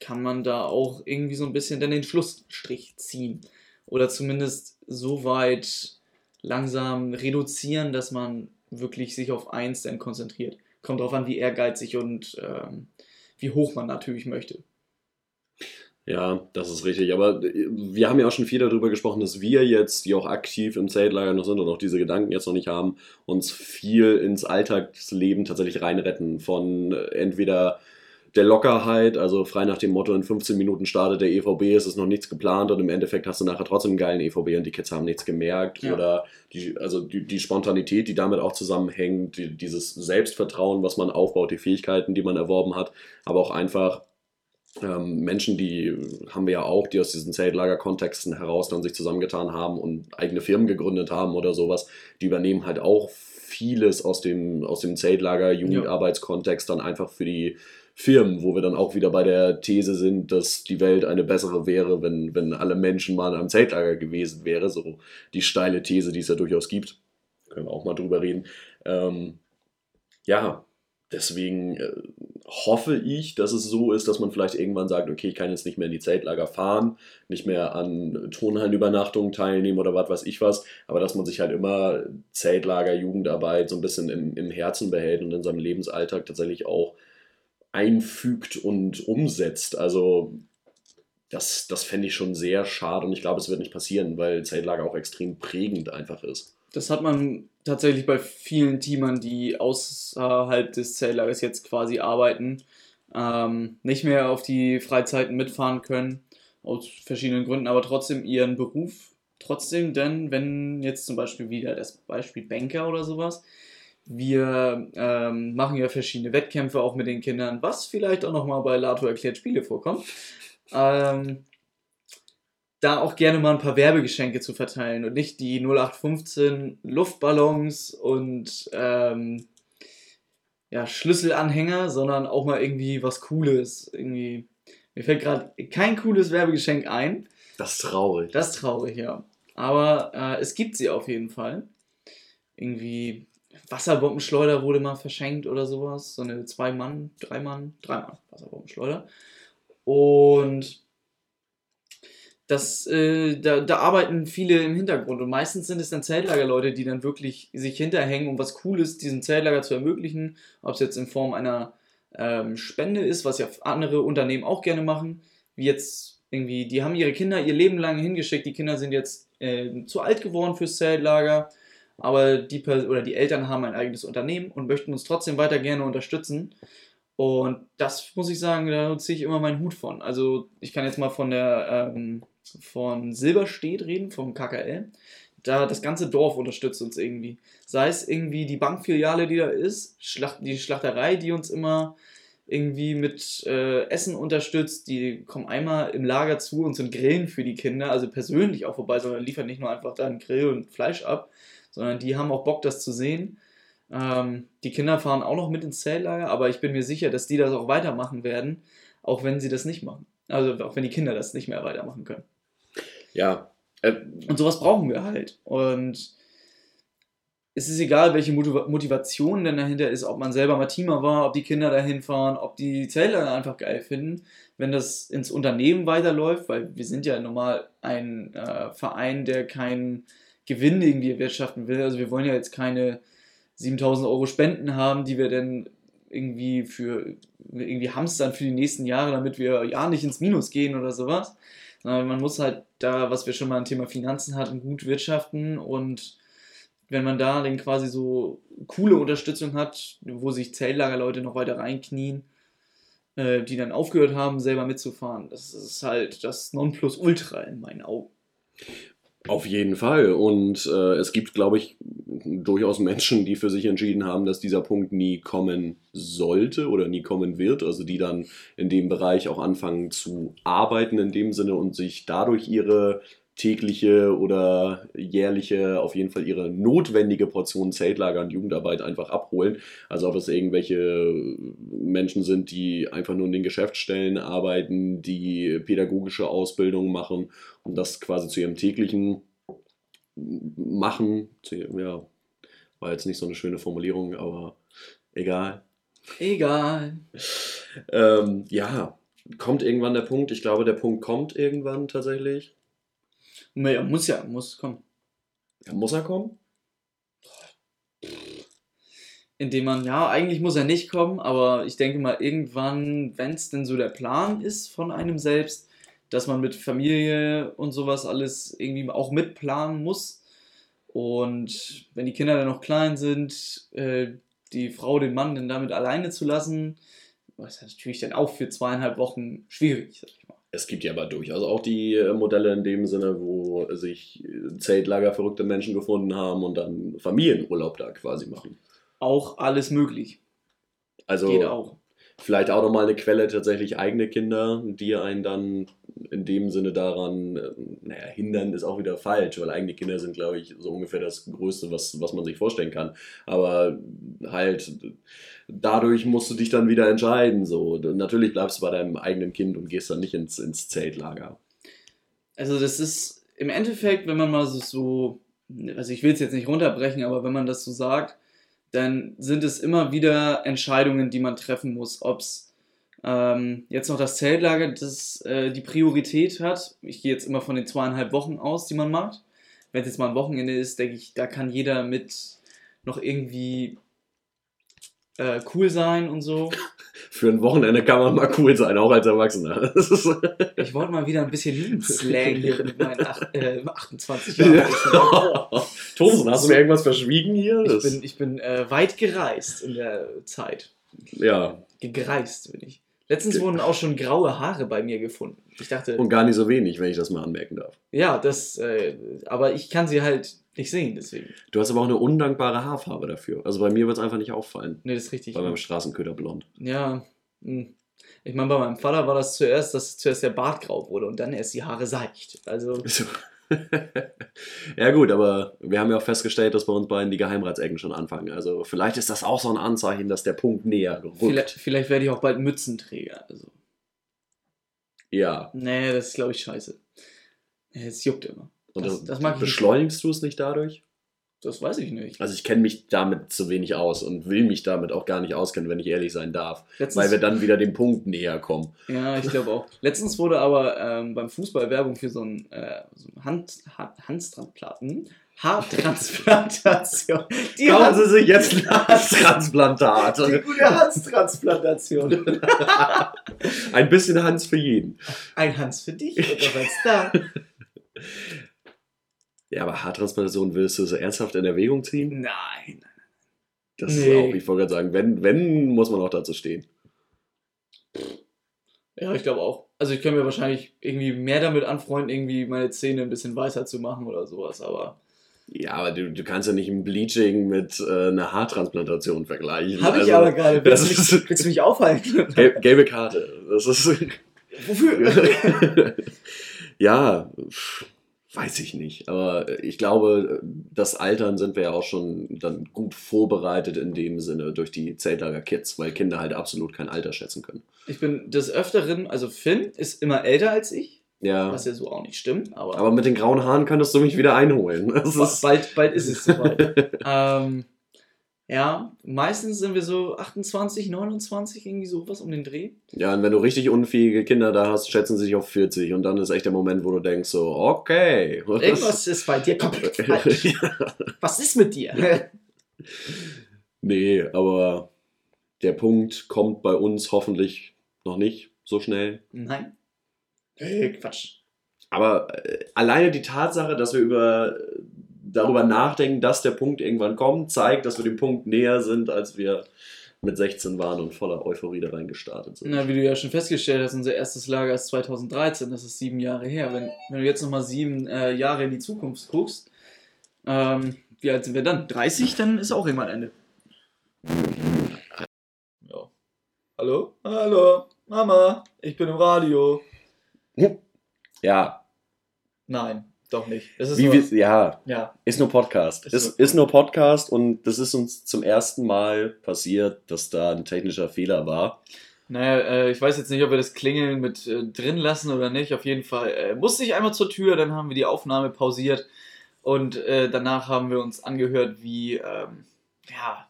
kann man da auch irgendwie so ein bisschen dann den Schlussstrich ziehen. Oder zumindest so weit langsam reduzieren, dass man wirklich sich auf eins dann konzentriert. Kommt darauf an, wie ehrgeizig und ähm, wie hoch man natürlich möchte. Ja, das ist richtig. Aber äh, wir haben ja auch schon viel darüber gesprochen, dass wir jetzt, die auch aktiv im Zeltlager noch sind und auch diese Gedanken jetzt noch nicht haben, uns viel ins Alltagsleben tatsächlich reinretten. Von äh, entweder der Lockerheit, also frei nach dem Motto, in 15 Minuten startet der EVB, es ist noch nichts geplant und im Endeffekt hast du nachher trotzdem einen geilen EVB und die Kids haben nichts gemerkt. Ja. Oder die, also die, die, Spontanität, die damit auch zusammenhängt, die, dieses Selbstvertrauen, was man aufbaut, die Fähigkeiten, die man erworben hat, aber auch einfach ähm, Menschen, die haben wir ja auch, die aus diesen Zeltlager-Kontexten heraus dann sich zusammengetan haben und eigene Firmen gegründet haben oder sowas, die übernehmen halt auch vieles aus dem, aus dem Zeltlager-Jugendarbeitskontext dann einfach für die Firmen, wo wir dann auch wieder bei der These sind, dass die Welt eine bessere wäre, wenn, wenn alle Menschen mal in einem Zeltlager gewesen wäre. So die steile These, die es ja durchaus gibt. Können wir auch mal drüber reden. Ähm, ja, deswegen äh, hoffe ich, dass es so ist, dass man vielleicht irgendwann sagt, okay, ich kann jetzt nicht mehr in die Zeltlager fahren, nicht mehr an Turnhallenübernachtungen teilnehmen oder was weiß ich was, aber dass man sich halt immer Zeltlager, Jugendarbeit so ein bisschen im, im Herzen behält und in seinem Lebensalltag tatsächlich auch einfügt und umsetzt. Also das, das fände ich schon sehr schade und ich glaube, es wird nicht passieren, weil Zeltlager auch extrem prägend einfach ist. Das hat man tatsächlich bei vielen Teamern, die außerhalb des Zeltlagers jetzt quasi arbeiten, ähm, nicht mehr auf die Freizeiten mitfahren können, aus verschiedenen Gründen, aber trotzdem ihren Beruf trotzdem denn, wenn jetzt zum Beispiel wieder das Beispiel Banker oder sowas, wir ähm, machen ja verschiedene Wettkämpfe auch mit den Kindern, was vielleicht auch nochmal bei Lato erklärt Spiele vorkommt. Ähm, da auch gerne mal ein paar Werbegeschenke zu verteilen und nicht die 0815 Luftballons und ähm, ja, Schlüsselanhänger, sondern auch mal irgendwie was Cooles. Irgendwie. Mir fällt gerade kein cooles Werbegeschenk ein. Das ist traurig. Das ist traurig, ja. Aber äh, es gibt sie auf jeden Fall. Irgendwie Wasserbombenschleuder wurde mal verschenkt oder sowas. So eine Zwei-Mann, Drei-Mann, Drei-Mann Wasserbombenschleuder. Und das, äh, da, da arbeiten viele im Hintergrund und meistens sind es dann Zeltlagerleute, die dann wirklich sich hinterhängen, um was Cooles diesem Zeltlager zu ermöglichen, ob es jetzt in Form einer ähm, Spende ist, was ja andere Unternehmen auch gerne machen, wie jetzt irgendwie, die haben ihre Kinder ihr Leben lang hingeschickt, die Kinder sind jetzt äh, zu alt geworden fürs Zeltlager, aber die oder die Eltern haben ein eigenes Unternehmen und möchten uns trotzdem weiter gerne unterstützen. Und das muss ich sagen, da ziehe ich immer meinen Hut von. Also ich kann jetzt mal von der ähm, von Silberstedt reden, vom KKL. Da das ganze Dorf unterstützt uns irgendwie. Sei es irgendwie die Bankfiliale, die da ist, Schlacht, die Schlachterei, die uns immer irgendwie mit äh, Essen unterstützt. Die kommen einmal im Lager zu und sind Grillen für die Kinder, also persönlich auch vorbei, sondern liefern nicht nur einfach da einen Grill und Fleisch ab, sondern die haben auch Bock, das zu sehen. Ähm, die Kinder fahren auch noch mit ins Zelllager, aber ich bin mir sicher, dass die das auch weitermachen werden, auch wenn sie das nicht machen. Also auch wenn die Kinder das nicht mehr weitermachen können. Ja. Äh, und sowas brauchen wir halt. Und es ist egal, welche Motivation denn dahinter ist, ob man selber mal Teamer war, ob die Kinder dahin fahren, ob die Zähler einfach geil finden. Wenn das ins Unternehmen weiterläuft, weil wir sind ja normal ein äh, Verein, der keinen Gewinn irgendwie erwirtschaften will. Also wir wollen ja jetzt keine 7000 Euro Spenden haben, die wir dann irgendwie für irgendwie hamstern für die nächsten Jahre, damit wir ja nicht ins Minus gehen oder sowas. Sondern man muss halt da, was wir schon mal im Thema Finanzen hatten, gut wirtschaften und wenn man da dann quasi so coole Unterstützung hat, wo sich Zelllagerleute noch weiter reinknien, äh, die dann aufgehört haben, selber mitzufahren, das ist halt das Nonplusultra in meinen Augen. Auf jeden Fall. Und äh, es gibt, glaube ich, durchaus Menschen, die für sich entschieden haben, dass dieser Punkt nie kommen sollte oder nie kommen wird. Also die dann in dem Bereich auch anfangen zu arbeiten in dem Sinne und sich dadurch ihre tägliche oder jährliche, auf jeden Fall ihre notwendige Portion Zeltlager und Jugendarbeit einfach abholen. Also ob es irgendwelche Menschen sind, die einfach nur in den Geschäftsstellen arbeiten, die pädagogische Ausbildung machen und das quasi zu ihrem täglichen machen. Ja, war jetzt nicht so eine schöne Formulierung, aber egal. Egal. ähm, ja, kommt irgendwann der Punkt. Ich glaube, der Punkt kommt irgendwann tatsächlich ja, muss ja, muss kommen. Muss er kommen? Indem man, ja, eigentlich muss er nicht kommen, aber ich denke mal, irgendwann, wenn es denn so der Plan ist von einem selbst, dass man mit Familie und sowas alles irgendwie auch mitplanen muss. Und wenn die Kinder dann noch klein sind, äh, die Frau den Mann dann damit alleine zu lassen, was natürlich dann auch für zweieinhalb Wochen schwierig, sag ich mal. Es gibt ja aber durchaus auch die äh, Modelle in dem Sinne, wo sich äh, Zeltlager verrückte Menschen gefunden haben und dann Familienurlaub da quasi machen. Auch alles möglich. Also Geht auch. Vielleicht auch nochmal eine Quelle tatsächlich eigene Kinder, die einen dann in dem Sinne daran, äh, naja, hindern ist auch wieder falsch, weil eigene Kinder sind, glaube ich, so ungefähr das Größte, was, was man sich vorstellen kann. Aber halt, dadurch musst du dich dann wieder entscheiden. So. Natürlich bleibst du bei deinem eigenen Kind und gehst dann nicht ins, ins Zeltlager. Also das ist im Endeffekt, wenn man mal so, so also ich will es jetzt nicht runterbrechen, aber wenn man das so sagt, dann sind es immer wieder Entscheidungen, die man treffen muss, ob es ähm, jetzt noch das Zeltlager, das äh, die Priorität hat. Ich gehe jetzt immer von den zweieinhalb Wochen aus, die man macht. Wenn es jetzt mal ein Wochenende ist, denke ich, da kann jeder mit noch irgendwie äh, cool sein und so. Für ein Wochenende kann man mal cool sein, auch als Erwachsener. Ich wollte mal wieder ein bisschen Jugendslang hier mit meinen ach, äh, 28 Jahren. Thomson, hast du mir irgendwas verschwiegen hier? Ich bin, ich bin äh, weit gereist in der Zeit. ja, Gereist bin ich. Letztens wurden auch schon graue Haare bei mir gefunden. Ich dachte, und gar nicht so wenig, wenn ich das mal anmerken darf. ja, das, äh, aber ich kann sie halt nicht sehen, deswegen. Du hast aber auch eine undankbare Haarfarbe dafür. Also bei mir wird es einfach nicht auffallen. Nee, das ist richtig. Bei meinem Straßenköder blond. Ja, hm. ich meine, bei meinem Vater war das zuerst, dass zuerst der Bart grau wurde und dann erst die Haare seicht. Also, So. ja gut, aber wir haben ja auch festgestellt, dass bei uns beiden die Geheimratsecken schon anfangen. Also vielleicht ist das auch so ein Anzeichen, dass der Punkt näher rückt. vielleicht, vielleicht werde ich auch bald Mützenträger. Also, Ja. nee, das ist, glaube ich, scheiße. Es juckt immer. Und Das- das, mag beschleunigst du es nicht dadurch? Das weiß ich nicht. Also ich kenne mich damit zu wenig aus und will mich damit auch gar nicht auskennen, wenn ich ehrlich sein darf. Letztens, Weil wir dann wieder dem Punkt näher kommen. Ja, ich glaube auch. Letztens wurde aber ähm, beim Fußball Werbung für so ein, äh, so ein Hand, Hand, Handtransplanten. Haartransplantation. Die, Kaufen Hand, Sie sich jetzt ein Transplantat. die gute Handtransplantation. Ein bisschen Hans für jeden. Ein Hans für dich noch eins da. Ja, aber Haartransplantation willst du so ernsthaft in Erwägung ziehen? Nein. Das ist Nee. auch, ich wollte gerade sagen, wenn, wenn, muss man auch dazu stehen. Ja, ich glaube auch. Also ich könnte mir wahrscheinlich irgendwie mehr damit anfreunden, irgendwie meine Zähne ein bisschen weißer zu machen oder sowas, aber. Ja, aber du, du kannst ja nicht ein Bleaching mit äh, einer Haartransplantation vergleichen. Habe ich Also, aber gerade. das Willst, du mich- ist- willst du mich aufhalten? Gel gelbe Karte. Das ist. Wofür? ja, pff, weiß ich nicht. Aber ich glaube, das Altern sind wir ja auch schon dann gut vorbereitet in dem Sinne durch die Zeltlager-Kids, weil Kinder halt absolut kein Alter schätzen können. Ich bin des Öfteren, also Finn ist immer älter als ich, Ja. was ja so auch nicht stimmt, aber, Aber mit den grauen Haaren könntest du mich wieder einholen. Ist, bald, bald ist es soweit. ähm, ja, meistens sind wir so 28, 29, irgendwie sowas um den Dreh. ja, und wenn du richtig unfähige Kinder da hast, schätzen sie sich auf 40. Und dann ist echt der Moment, wo du denkst so, okay. Irgendwas ist bei dir komplett falsch. Was ist mit dir? nee, aber der Punkt kommt bei uns hoffentlich noch nicht so schnell. Nein. Hey, Quatsch. Aber äh, alleine die Tatsache, dass wir über, darüber nachdenken, dass der Punkt irgendwann kommt, zeigt, dass wir dem Punkt näher sind, als wir mit 16 waren und voller Euphorie da reingestartet sind. Na, wie du ja schon festgestellt hast, unser erstes Lager ist 2013, das ist sieben Jahre her. Wenn, wenn du jetzt nochmal sieben äh, Jahre in die Zukunft guckst, ähm, wie alt sind wir dann? 30, dann ist auch irgendwann Ende. Ja. Hallo? Hallo? Mama, ich bin im Radio. Ja, Nein, doch nicht. Ist wie nur, wir, ja, ja, ist nur Podcast. Ist Ist, nur- ist nur Podcast und das ist uns zum ersten Mal passiert, dass da ein technischer Fehler war. Naja, äh, ich weiß jetzt nicht, ob wir das Klingeln mit äh, drin lassen oder nicht. Auf jeden Fall äh, musste ich einmal zur Tür, dann haben wir die Aufnahme pausiert und äh, danach haben wir uns angehört, wie, ähm, ja,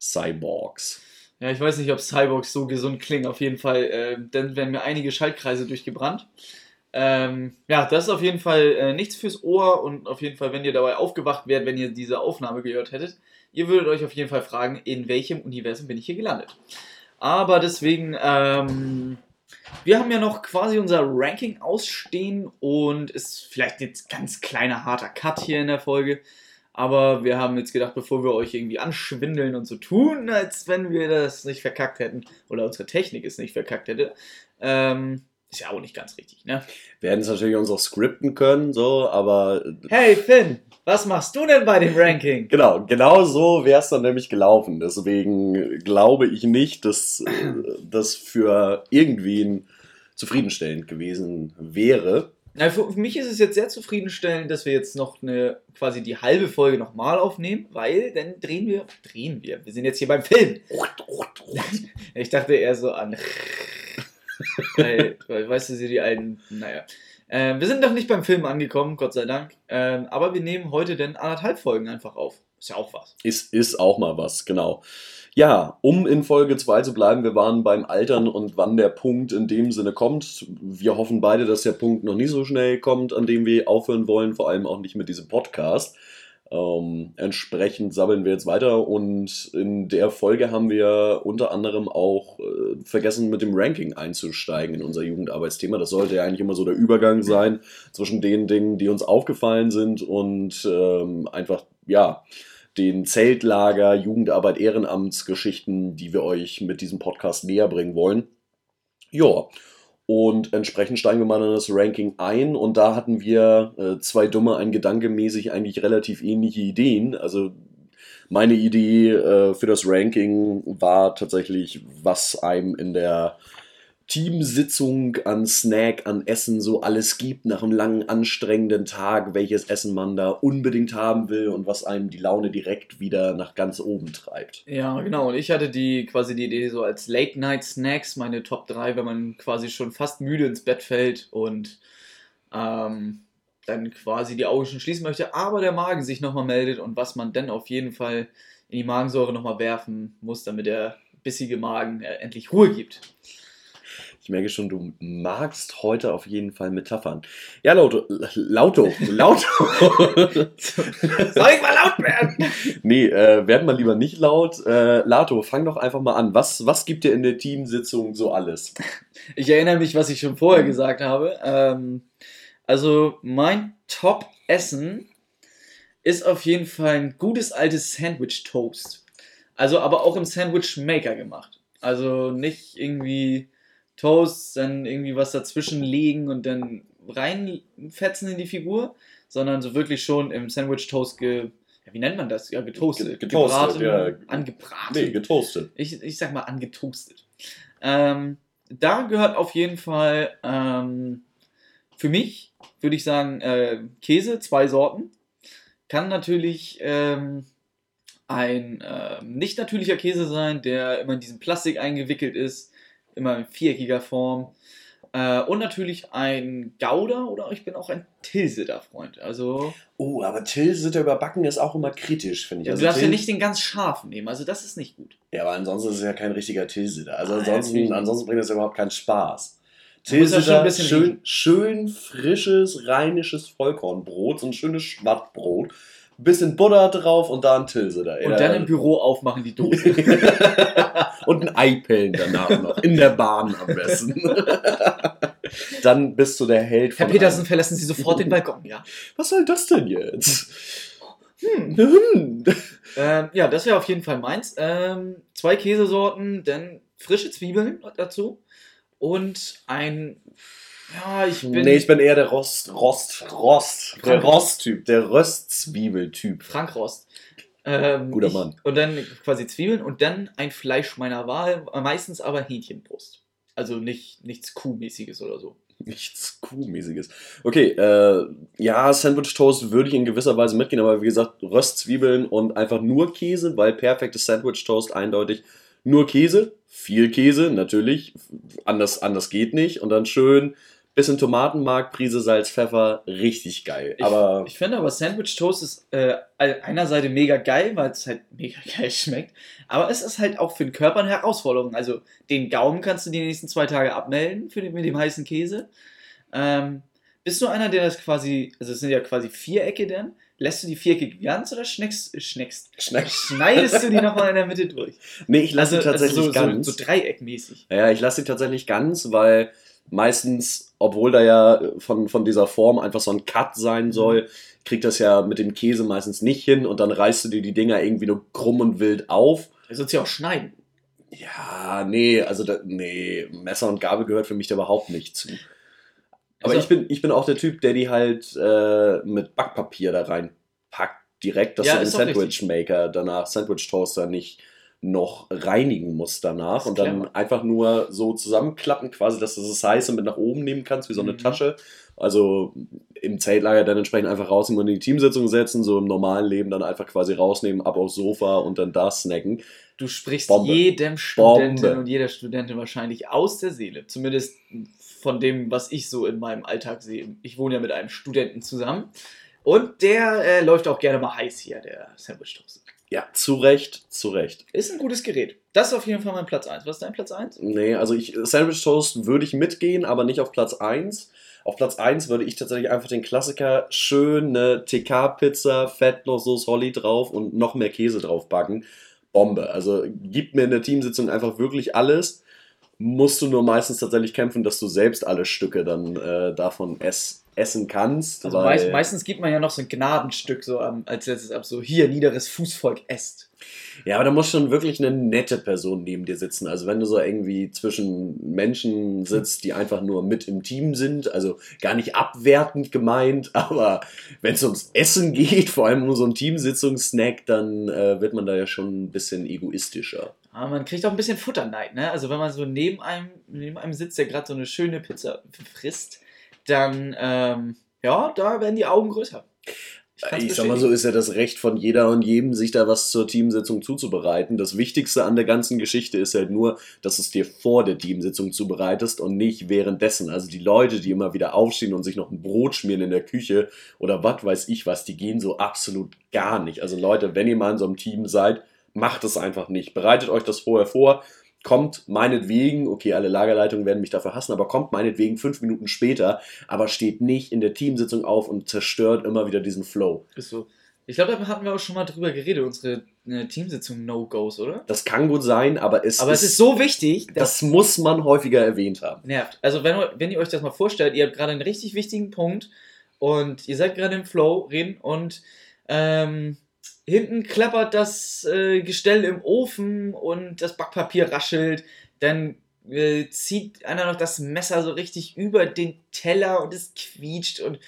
Cyborgs. ja, ich weiß nicht, ob Cyborgs so gesund klingen. Auf jeden Fall, äh, dann werden mir einige Schaltkreise durchgebrannt. Ähm, ja, das ist auf jeden Fall äh, nichts fürs Ohr und auf jeden Fall, wenn ihr dabei aufgewacht wärt, wenn ihr diese Aufnahme gehört hättet, ihr würdet euch auf jeden Fall fragen, in welchem Universum bin ich hier gelandet. Aber deswegen, ähm, wir haben ja noch quasi unser Ranking ausstehen und ist vielleicht jetzt ganz kleiner harter Cut hier in der Folge. Aber wir haben jetzt gedacht, bevor wir euch irgendwie anschwindeln und so tun, als wenn wir das nicht verkackt hätten oder unsere Technik es nicht verkackt hätte, ähm, ist ja auch nicht ganz richtig, ne? Wir hätten es natürlich uns auch skripten können, so, aber. Hey Finn, was machst du denn bei dem Ranking? Genau, genau so wäre es dann nämlich gelaufen. Deswegen glaube ich nicht, dass das für irgendwen zufriedenstellend gewesen wäre. Na, für mich ist es jetzt sehr zufriedenstellend, dass wir jetzt noch eine quasi die halbe Folge nochmal aufnehmen, weil dann drehen wir, drehen wir. Wir sind jetzt hier beim Film. Ich dachte eher so an. Weil, weißt du, sie die einen, naja. Ähm, wir sind noch nicht beim Film angekommen, Gott sei Dank. Ähm, aber wir nehmen heute dann anderthalb Folgen einfach auf. Ist ja auch was. Ist, ist auch mal was, genau. Ja, um in Folge 2 zu bleiben, wir waren beim Altern und wann der Punkt in dem Sinne kommt. Wir hoffen beide, dass der Punkt noch nie so schnell kommt, an dem wir aufhören wollen, vor allem auch nicht mit diesem Podcast. Ähm, entsprechend sabbeln wir jetzt weiter und in der Folge haben wir unter anderem auch äh, vergessen, mit dem Ranking einzusteigen in unser Jugendarbeitsthema. Das sollte ja eigentlich immer so der Übergang sein zwischen den Dingen, die uns aufgefallen sind und ähm, einfach, ja, den Zeltlager, Jugendarbeit, Ehrenamtsgeschichten, die wir euch mit diesem Podcast näher bringen wollen. Ja, und entsprechend steigen wir mal in das Ranking ein. Und da hatten wir äh, zwei Dumme, ein Gedankemäßig eigentlich relativ ähnliche Ideen. Also meine Idee äh, für das Ranking war tatsächlich, was einem in der Teamsitzung an Snack, an Essen so alles gibt nach einem langen, anstrengenden Tag, welches Essen man da unbedingt haben will und was einem die Laune direkt wieder nach ganz oben treibt. Ja, genau. Und ich hatte die quasi die Idee so als Late-Night-Snacks, meine Top 3, wenn man quasi schon fast müde ins Bett fällt und ähm, dann quasi die Augen schon schließen möchte, aber der Magen sich nochmal meldet und was man dann auf jeden Fall in die Magensäure nochmal werfen muss, damit der bissige Magen äh, endlich Ruhe gibt. Ich merke schon, du magst heute auf jeden Fall Metaphern. Ja, Lauto, Lauto, Lauto. Soll ich mal laut werden? Nee, äh, werden wir lieber nicht laut. Äh, Lato, fang doch einfach mal an. Was, was gibt dir in der Teamsitzung so alles? Ich erinnere mich, was ich schon vorher gesagt habe. Ähm, also mein Top-Essen ist auf jeden Fall ein gutes altes Sandwich-Toast. Also aber auch im Sandwich-Maker gemacht. Also nicht irgendwie Toast, dann irgendwie was dazwischen legen und dann reinfetzen in die Figur, sondern so wirklich schon im Sandwich-Toast ge. Ja, wie nennt man das? Ja, getoastet. Getoastet, gebraten, ja. Angebraten. Nee, getoastet. Ich, ich sag mal angetoastet. Ähm, da gehört auf jeden Fall ähm, für mich, würde ich sagen, äh, Käse, zwei Sorten. Kann natürlich ähm, ein äh, nicht natürlicher Käse sein, der immer in diesem Plastik eingewickelt ist, immer in viereckiger Form. Äh, und natürlich ein Gouda oder ich bin auch ein Tilsiter-Freund. Also, Oh, aber Tilsiter überbacken ist auch immer kritisch, finde ich. du Also darfst ja nicht den ganz scharfen nehmen, also das ist nicht gut. Ja, aber ansonsten ist es ja kein richtiger Tilsiter. Also Ah, ja, ansonsten, natürlich. ansonsten bringt das ja überhaupt keinen Spaß. Ja Tilsiter, schön, riechen. schön frisches, rheinisches Vollkornbrot, so ein schönes Schwattbrot. Bisschen Butter drauf und da ein Tilsiter. Und Ja. dann im Büro aufmachen die Dose. und ein Ei pellen danach noch. In der Bahn am besten. dann bist du der Held Herr von Petersen, verlassen Sie sofort den Balkon, ja. Was soll das denn jetzt? Hm. Hm. Ähm, ja, das wäre auf jeden Fall meins. Ähm, zwei Käsesorten, dann frische Zwiebeln dazu und ein. Ja, ich bin. Nee, ich bin eher der Rost, Rost, Rost, der Frank- Rosttyp, der Röstzwiebeltyp. Frank Rost. Ähm, Guter ich, Mann. Und dann quasi Zwiebeln und dann ein Fleisch meiner Wahl, meistens aber Hähnchenbrust. Also nicht, nichts Kuhmäßiges oder so. Nichts Kuhmäßiges. Okay, äh, ja, Sandwich Toast würde ich in gewisser Weise mitgehen, aber wie gesagt, Röstzwiebeln und einfach nur Käse, weil perfektes Sandwich Toast eindeutig nur Käse, viel Käse, natürlich, anders, anders geht nicht und dann schön bisschen Tomatenmark, Prise Salz, Pfeffer, richtig geil. Ich, aber ich finde aber Sandwich Toast ist äh, einer Seite mega geil, weil es halt mega geil schmeckt. Aber es ist halt auch für den Körper eine Herausforderung. Also den Gaumen kannst du die nächsten zwei Tage abmelden für den, mit dem heißen Käse. Ähm, bist du einer, der das quasi, also es sind ja quasi Vierecke dann, lässt du die Vierecke ganz oder schneckst, schneckst, Schneck. schneidest du die nochmal in der Mitte durch? Nee, ich lasse sie tatsächlich also so, ganz. So, so dreieckmäßig. Ja, ich lasse sie tatsächlich ganz, weil meistens, obwohl da ja von, von dieser Form einfach so ein Cut sein soll, kriegt das ja mit dem Käse meistens nicht hin und dann reißt du dir die Dinger irgendwie nur krumm und wild auf. Du sollst ja auch schneiden. Ja, nee, also da, nee, Messer und Gabel gehört für mich da überhaupt nicht zu. Aber Also- ich, bin, ich bin auch der Typ, der die halt äh, mit Backpapier da reinpackt, direkt, dass Ja, du den. Sandwich Maker danach, Sandwich Toaster nicht noch reinigen musst danach und dann clever. einfach nur so zusammenklappen, quasi, dass du das heiße mit nach oben nehmen kannst, wie so eine Mhm. Tasche. Also im Zeltlager dann entsprechend einfach rausnehmen und in die Teamsitzung setzen, so im normalen Leben dann einfach quasi rausnehmen, ab aufs Sofa und dann da snacken. Du sprichst Bombe. jedem Studenten Bombe. und jeder Studentin wahrscheinlich aus der Seele. Zumindest von dem, was ich so in meinem Alltag sehe. Ich wohne ja mit einem Studenten zusammen. Und der äh, läuft auch gerne mal heiß hier, der Sandwich Toast. Ja, zu Recht, zu Recht. Ist ein gutes Gerät. Das ist auf jeden Fall mein Platz 1. Was ist dein Platz 1? Nee, also ich, Sandwich Toast würde ich mitgehen, aber nicht auf Platz 1. Auf Platz 1 würde ich tatsächlich einfach den Klassiker schön eine TK-Pizza, Fett noch Sauce Holly drauf und noch mehr Käse drauf backen. Bombe. Also gib mir in der Teamsitzung einfach wirklich alles. Musst du nur meistens tatsächlich kämpfen, dass du selbst alle Stücke dann äh, davon ess, essen kannst. Also meist, meistens gibt man ja noch so ein Gnadenstück so am, als letztes ab, so hier, niederes Fußvolk esst. Ja, aber da muss schon wirklich eine nette Person neben dir sitzen. Also wenn du so irgendwie zwischen Menschen sitzt, die einfach nur mit im Team sind, also gar nicht abwertend gemeint, aber wenn es ums Essen geht, vor allem um so einen Teamsitzungssnack, dann äh, wird man da ja schon ein bisschen egoistischer. Aber man kriegt auch ein bisschen Futterneid, ne? Also wenn man so neben einem, neben einem sitzt, der gerade so eine schöne Pizza frisst, dann, ähm, ja, da werden die Augen größer. kann's Ich sag mal so, ist ja das Recht von jeder und jedem, sich da was zur Teamsitzung zuzubereiten. Das Wichtigste an der ganzen Geschichte ist halt nur, dass du es dir vor der Teamsitzung zubereitest und nicht währenddessen. Also die Leute, die immer wieder aufstehen und sich noch ein Brot schmieren in der Küche oder was weiß ich was, die gehen so absolut gar nicht. Also Leute, wenn ihr mal in so einem Team seid, macht es einfach nicht. Bereitet euch das vorher vor. Kommt meinetwegen, okay, alle Lagerleitungen werden mich dafür hassen, aber kommt meinetwegen fünf Minuten später, aber steht nicht in der Teamsitzung auf und zerstört immer wieder diesen Flow. Ist so. Ich glaube, da hatten wir auch schon mal drüber geredet, unsere äh, Teamsitzung No-Gos, oder? Das kann gut sein, aber es, Aber es ist so wichtig, dass das muss man häufiger erwähnt haben. nervt. Also wenn, wenn ihr euch das mal vorstellt, ihr habt gerade einen richtig wichtigen Punkt und ihr seid gerade im Flow reden und ähm, hinten klappert das äh, Gestell im Ofen und das Backpapier raschelt, dann äh, zieht einer noch das Messer so richtig über den Teller und es quietscht und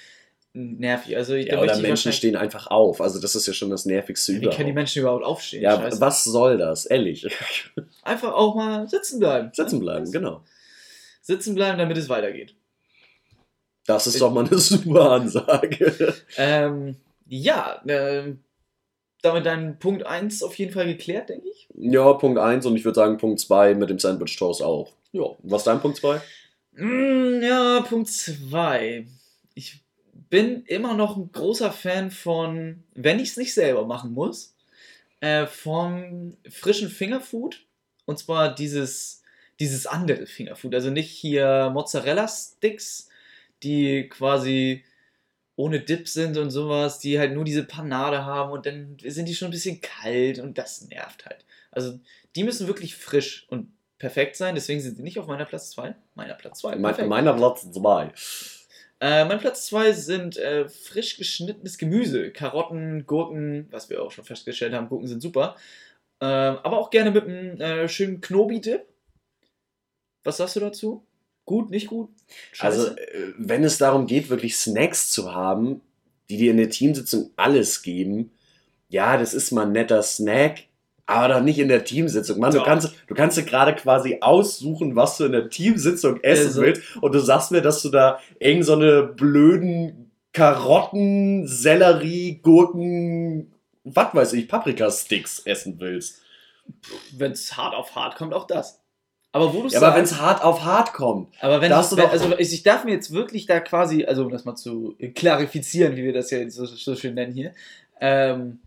nervig. Also Ja, oder Menschen stehen einfach auf. Also das ist ja schon das Nervigste Wie können die überhaupt. Menschen überhaupt aufstehen? Ja, Scheiße. was soll das? Ehrlich. Einfach auch mal sitzen bleiben. Sitzen bleiben, genau. Sitzen bleiben, damit es weitergeht. Das ist doch mal eine super Ansage. Ähm, ja, ähm, damit dein Punkt 1 auf jeden Fall geklärt, denke ich. Ja, Punkt 1 und ich würde sagen Punkt 2 mit dem Sandwich Toast auch. Ja. Was ist dein Punkt 2? Mm, ja, Punkt 2. Ich bin immer noch ein großer Fan von, wenn ich es nicht selber machen muss, äh, vom frischen Fingerfood. Und zwar dieses, dieses andere Fingerfood. Also nicht hier Mozzarella-Sticks, die quasi ohne Dip sind und sowas, die halt nur diese Panade haben und dann sind die schon ein bisschen kalt und das nervt halt. Also die müssen wirklich frisch und perfekt sein, deswegen sind sie nicht auf meiner Platz 2. Meiner Platz 2. Mein, meiner Platz 2. Äh, mein Platz 2 sind äh, frisch geschnittenes Gemüse. Karotten, Gurken, was wir auch schon festgestellt haben, Gurken sind super. Äh, aber auch gerne mit einem äh, schönen Knobi-Dip. Was sagst du dazu? Gut, nicht gut? Also, Scheiße? äh, wenn es darum geht, wirklich Snacks zu haben, die dir in der Teamsitzung alles geben, ja, das ist mal ein netter Snack, aber doch nicht in der Teamsitzung. Mann, du kannst, du kannst dir gerade quasi aussuchen, was du in der Teamsitzung essen Also. willst und du sagst mir, dass du da irgend so eine blöden Karotten, Sellerie, Gurken, was weiß ich, Paprikasticks essen willst. wenn es hart auf hart kommt, auch das. Aber wo du Ja, aber wenn es hart auf hart kommt. aber wenn, da ich, hast du wenn also ich, ich darf mir jetzt wirklich da quasi, also um das mal zu klarifizieren, wie wir das ja so, so schön nennen hier, ähm,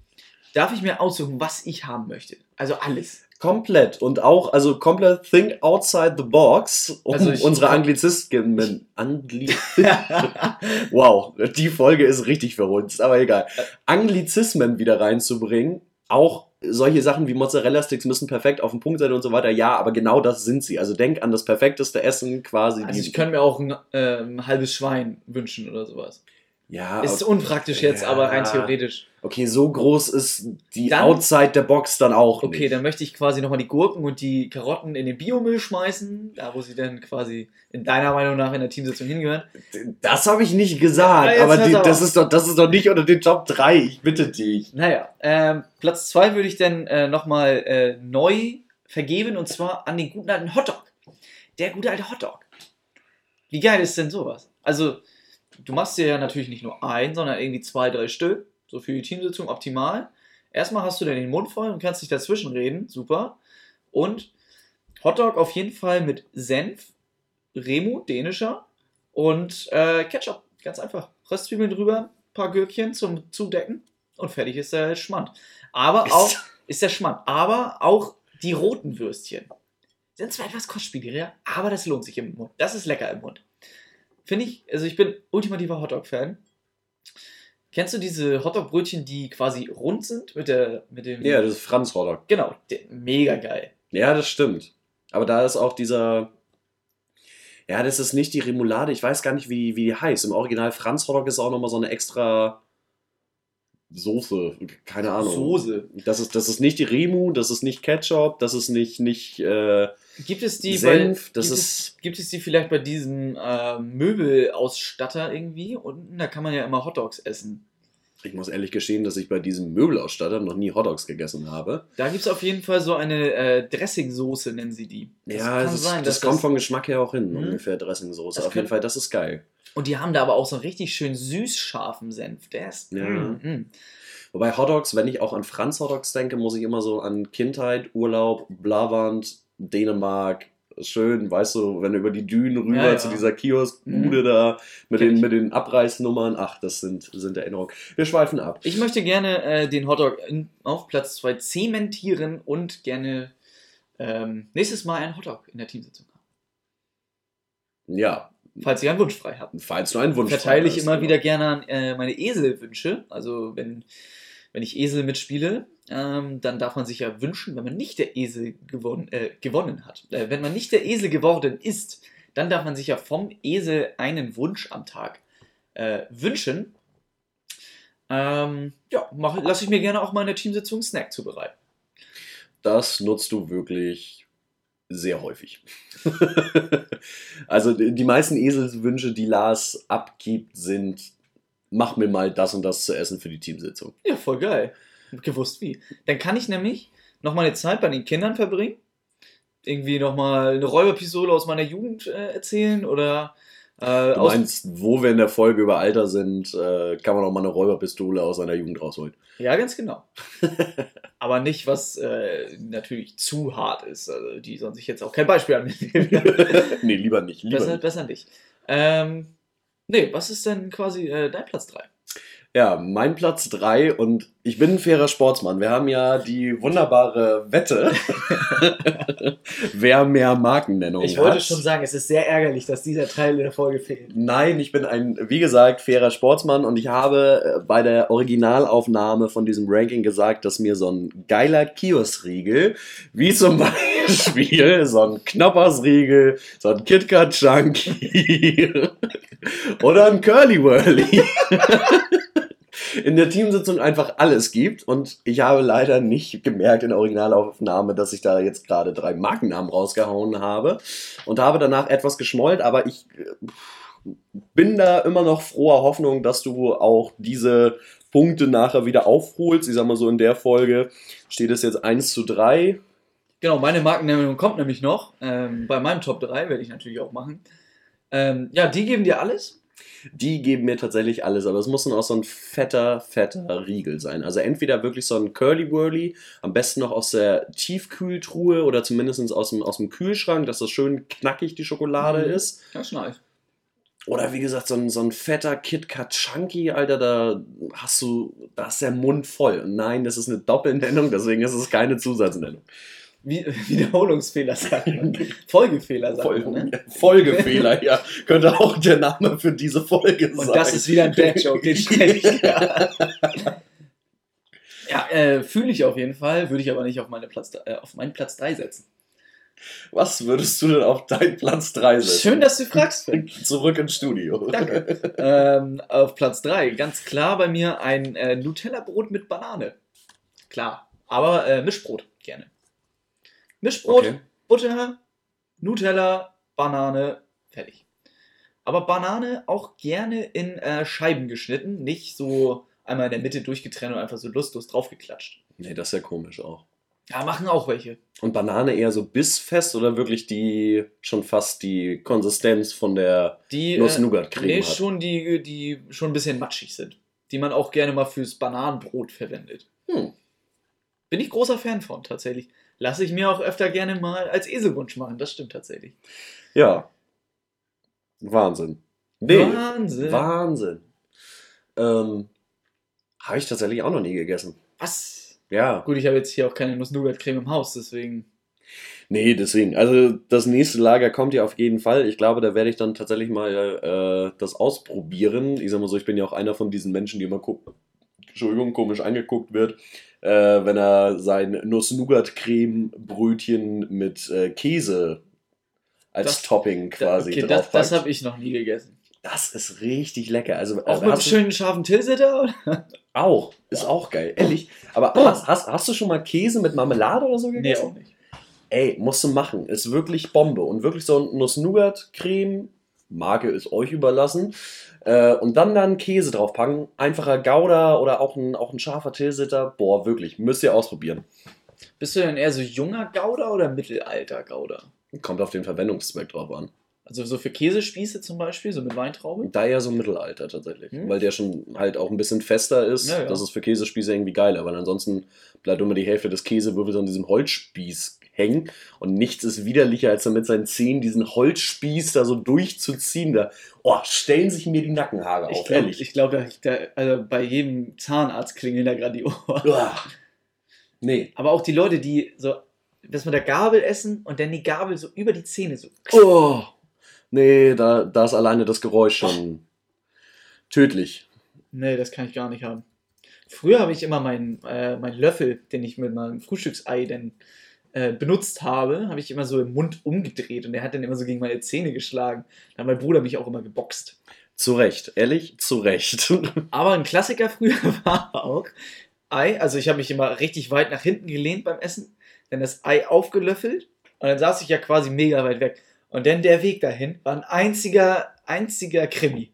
darf ich mir aussuchen, was ich haben möchte. Also alles. Komplett. Und auch, also komplett think outside the box, um Also ich- unsere Anglizismen. Angli wow, die Folge ist richtig verrunzt, aber egal. Anglizismen wieder reinzubringen. Auch solche Sachen wie Mozzarella-Sticks müssen perfekt auf den Punkt sein und so weiter. Ja, aber genau das sind sie. Also denk an das perfekteste Essen quasi. Also ich könnte mir auch ein ähm, halbes Schwein wünschen oder sowas. Ja, Ist okay. unpraktisch jetzt, Ja. aber rein theoretisch. okay, so groß ist die Dann- Outside der Box dann auch Okay, nicht. dann möchte ich quasi nochmal die Gurken und die Karotten in den Biomüll schmeißen, da wo sie dann quasi in deiner Meinung nach in der Teamsitzung hingehören. Das habe ich nicht gesagt, Ja, aber die, das, ist doch, das ist doch nicht unter den Top 3, ich bitte dich. Naja, ähm, Platz 2 würde ich dann äh, nochmal äh, neu vergeben und zwar an den guten alten Hotdog. Der gute alte Hotdog. Wie geil ist denn sowas? Also, du machst dir ja natürlich nicht nur ein, sondern irgendwie zwei, drei Stück. So für die Teamsitzung optimal. Erstmal hast du dann den Mund voll und kannst dich dazwischen reden. Super. Und Hotdog auf jeden Fall mit Senf, Remu, dänischer und äh, Ketchup. Ganz einfach. Röstzwiebeln drüber, paar Gürkchen zum Zudecken und fertig ist der Schmand. Aber auch ist der Schmand. Aber auch die roten Würstchen sind zwar etwas kostspieliger, aber das lohnt sich im Mund. Das ist lecker im Mund. Finde ich, also ich bin ultimativer Hotdog-Fan. Kennst du diese Hotdog-Brötchen, die quasi rund sind mit der, mit dem. Ja, das ist Franz Hotdog. Genau, der, mega geil. Ja, das stimmt. Aber da ist auch dieser. Ja, das ist nicht die Remoulade, ich weiß gar nicht, wie, wie die heißt. Im Original Franz Hotdog ist auch nochmal so eine extra Soße, keine Ahnung. Soße. Das ist, das ist nicht die Remu, das ist nicht Ketchup, das ist nicht, nicht äh, Gibt es die Senf, bei, das gibt ist. Es, gibt es die vielleicht bei diesem äh, Möbelausstatter irgendwie? Und da kann man ja immer Hotdogs essen. Ich muss ehrlich gestehen, dass ich bei diesem Möbelausstatter noch nie Hotdogs gegessen habe. Da gibt es auf jeden Fall so eine äh, Dressingsoße, nennen sie die. ja, das, ist, das dass kommt vom Geschmack her auch hin, Mhm. ungefähr Dressingsoße. Das Auf jeden kann- Fall, das ist geil. Und die haben da aber auch so einen richtig schön süß-scharfen Senf. Der ist. Ja. Mm, mm. Wobei Hotdogs, wenn ich auch an Franz Hotdogs denke, muss ich immer so an Kindheit, Urlaub, Blavand, Dänemark. Schön, weißt du, wenn du über die Dünen rüber Ja, ja. zu dieser Kioskbude Mhm. da mit Kenn den, ich. mit den Abreißnummern. Ach, das sind, sind Erinnerungen. Wir schweifen ab. Ich möchte gerne äh, den Hotdog in, auf Platz 2 zementieren und gerne ähm, nächstes Mal einen Hotdog in der Teamsitzung haben. Ja, Falls ihr einen Wunsch frei habt. falls du einen Wunsch verteile ich hast, immer genau. wieder gerne an äh, meine Eselwünsche. Also wenn, wenn ich Esel mitspiele, ähm, dann darf man sich ja wünschen, wenn man nicht der Esel gewon äh, gewonnen hat. Äh, wenn man nicht der Esel geworden ist, dann darf man sich ja vom Esel einen Wunsch am Tag äh, wünschen. Ähm, ja, lasse ich mir gerne auch mal in der Teamsitzung einen Snack zubereiten. Das nutzt du wirklich sehr häufig. also die meisten Eselswünsche, die Lars abgibt, sind, mach mir mal das und das zu essen für die Teamsitzung. Ja, voll geil. Gewusst wie. Dann kann ich nämlich noch mal eine Zeit bei den Kindern verbringen. Irgendwie noch mal eine Räuberpistole aus meiner Jugend äh, erzählen oder äh, Du meinst, wo wir in der Folge über Alter sind, äh, kann man auch mal eine Räuberpistole aus seiner Jugend rausholen. Ja, ganz genau. Aber nicht, was äh, natürlich zu hart ist. Also die sollen sich jetzt auch kein Beispiel annehmen. nee, lieber nicht. Lieber besser, nicht. besser nicht. Ähm, nee, was ist denn quasi äh, dein Platz 3? Ja, mein Platz 3 und ich bin ein fairer Sportsmann. Wir haben ja die wunderbare Wette, wer mehr Markennennung Ich hat. wollte schon sagen, es ist sehr ärgerlich, dass dieser Teil der Folge fehlt. Nein, ich bin ein, wie gesagt, fairer Sportsmann und ich habe äh, bei der Originalaufnahme von diesem Ranking gesagt, dass mir so ein geiler Kioskriegel, wie zum Beispiel so ein Knoppersriegel, so ein KitKat Chunky oder ein Curly Whirly in der Teamsitzung einfach alles gibt und ich habe leider nicht gemerkt in der Originalaufnahme, dass ich da jetzt gerade drei Markennamen rausgehauen habe und habe danach etwas geschmollt, aber ich äh, bin da immer noch froher Hoffnung, dass du auch diese Punkte nachher wieder aufholst. Ich sag mal so, in der Folge steht es jetzt 1 zu 3. Genau, meine Markennennung kommt nämlich noch. Ähm, bei meinem Top 3 werde ich natürlich auch machen. Ähm, ja, die geben dir alles. Die geben mir tatsächlich alles, aber es muss dann auch so ein fetter, fetter Riegel sein. Also entweder wirklich so ein Curly Whirly, am besten noch aus der Tiefkühltruhe oder zumindest aus dem, aus dem Kühlschrank, dass das schön knackig die Schokolade Mhm. ist. Ja, nice. Oder wie gesagt, so ein, so ein fetter KitKat Chunky, Alter, da hast du, da ist der Mund voll. Nein, das ist eine Doppelnennung, deswegen ist es keine Zusatznennung. Wie, Wiederholungsfehler sagen. Folgefehler sagen. Fol ne? Folgefehler, ja. Könnte auch der Name für diese Folge sein. Und das ist wieder ein Dad-Joke, den stelle ich. Ja, ja äh, fühle ich auf jeden Fall, würde ich aber nicht auf, meine Platz, äh, auf meinen Platz 3 setzen. Was würdest du denn auf deinen Platz 3 setzen? Schön, dass du fragst. Zurück ins Studio. Danke. ähm, auf Platz 3, ganz klar bei mir ein äh, Nutella-Brot mit Banane. Klar, aber äh, Mischbrot gerne. Mischbrot, Okay. Butter, Nutella, Banane, fertig. Aber Banane auch gerne in äh, Scheiben geschnitten, nicht so einmal in der Mitte durchgetrennt und einfach so lustlos draufgeklatscht. Nee, das ist ja komisch auch. Ja, machen auch welche. Und Banane eher so bissfest oder wirklich die schon fast die Konsistenz von der Die äh, Nuss-Nougat-Creme nee, hat? schon die, die schon ein bisschen matschig sind. Die man auch gerne mal fürs Bananenbrot verwendet. Hm. Bin ich großer Fan von, tatsächlich. Lasse ich mir auch öfter gerne mal als Eselwunsch machen, das stimmt tatsächlich. Ja. Wahnsinn. Nee. Wahnsinn. Wahnsinn. Ähm, Habe ich tatsächlich auch noch nie gegessen. Was? Ja. Gut, ich habe jetzt hier auch keine Nuss-Nougat-Creme im Haus, deswegen. Nee, deswegen. Also das nächste Lager kommt ja auf jeden Fall. Ich glaube, da werde ich dann tatsächlich mal äh, das ausprobieren. Ich sag mal so, ich bin ja auch einer von diesen Menschen, die immer Entschuldigung, komisch angeguckt wird, äh, wenn er sein Nuss-Nougat-Creme-Brötchen mit äh, Käse als Das- Topping quasi okay, das, drauf das habe ich noch nie gegessen. Das ist richtig lecker. Also, Auch also mit einem schönen scharfen Tilsiter? Auch. Ist auch geil. Ehrlich. Aber hast, hast, hast du schon mal Käse mit Marmelade oder so Nee, gegessen? auch nicht. Ey, musst du machen. Ist wirklich Bombe. Und wirklich so ein Nuss-Nougat-Creme. Marke ist euch überlassen. Äh, und dann dann Käse draufpacken. Einfacher Gouda oder auch ein, auch ein scharfer Tilsiter. Boah, wirklich. Müsst ihr ausprobieren. Bist du denn eher so junger Gouda oder mittelalter Gouda? Kommt auf den Verwendungszweck drauf an. Also so für Käsespieße zum Beispiel, so mit Weintraube? Da eher so Mittelalter tatsächlich. Hm. Weil der schon halt auch ein bisschen fester ist. Ja, ja. Das ist für Käsespieße irgendwie geiler. Weil ansonsten bleibt immer die Hälfte des Käsewürfels an diesem Holzspieß hängen. Und nichts ist widerlicher, als dann mit seinen Zähnen diesen Holzspieß da so durchzuziehen. Da oh, stellen sich mir die Nackenhaare Ich auf. glaube, ehrlich. ich glaub, da- da- also bei jedem Zahnarzt klingeln da gerade die Ohren. Uah. Nee. Aber auch die Leute, die so das mit der Gabel essen und dann die Gabel so über die Zähne so. Oh. Nee, da, da ist alleine das Geräusch schon tödlich. Nee, das kann ich gar nicht haben. Früher habe ich immer meinen äh, meinen Löffel, den ich mit meinem Frühstücksei dann äh, benutzt habe, habe ich immer so im Mund umgedreht und der hat dann immer so gegen meine Zähne geschlagen. Da hat mein Bruder mich auch immer geboxt. Zu Recht. Ehrlich? Zu Recht. Aber ein Klassiker früher war auch Ei. Also ich habe mich immer richtig weit nach hinten gelehnt beim Essen, dann das Ei aufgelöffelt und dann saß ich ja quasi mega weit weg. Und dann der Weg dahin war ein einziger, einziger Krimi.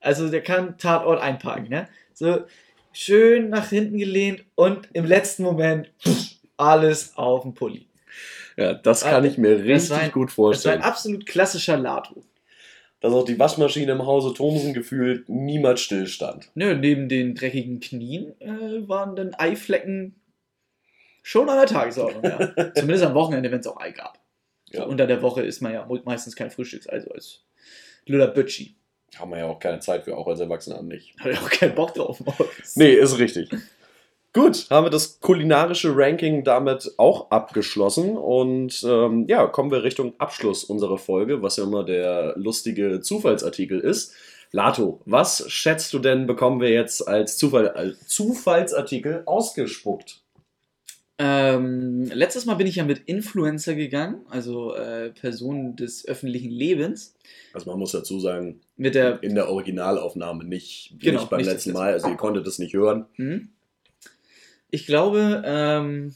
Also der kann Tatort einparken, ne? So schön nach hinten gelehnt und im letzten Moment pff, alles auf dem Pulli. ja, das kann Ah, ich mir richtig ein- gut Das war ein vorstellen. absolut klassischer Lato. Dass auch die Waschmaschine im Hause Thomsen gefühlt niemals stillstand. Nö, neben den dreckigen Knien äh, waren dann Eiflecken schon an der Tagesordnung, ja. Zumindest am Wochenende, wenn es auch Ei gab. Ja. So unter der Woche ist man ja meistens kein Frühstückseei, so als Lüder Bötschi. Haben wir ja auch keine Zeit für, auch als Erwachsener nicht. Habe ich auch keinen Bock drauf. Nee, ist richtig. Gut, haben wir das kulinarische Ranking damit auch abgeschlossen und ähm, ja, kommen wir Richtung Abschluss unserer Folge, was ja immer der lustige Zufallsartikel ist. Lato, was schätzt du denn, bekommen wir jetzt als, Zufall, als Zufallsartikel ausgespuckt? Ähm, letztes Mal bin ich ja mit Influencer gegangen, also äh, Personen des öffentlichen Lebens. Also man muss dazu sagen, Mit der in der Originalaufnahme nicht, Genau, nicht beim nicht letzten letzte Mal, also ihr konntet es nicht hören. Mhm. Ich glaube, ähm,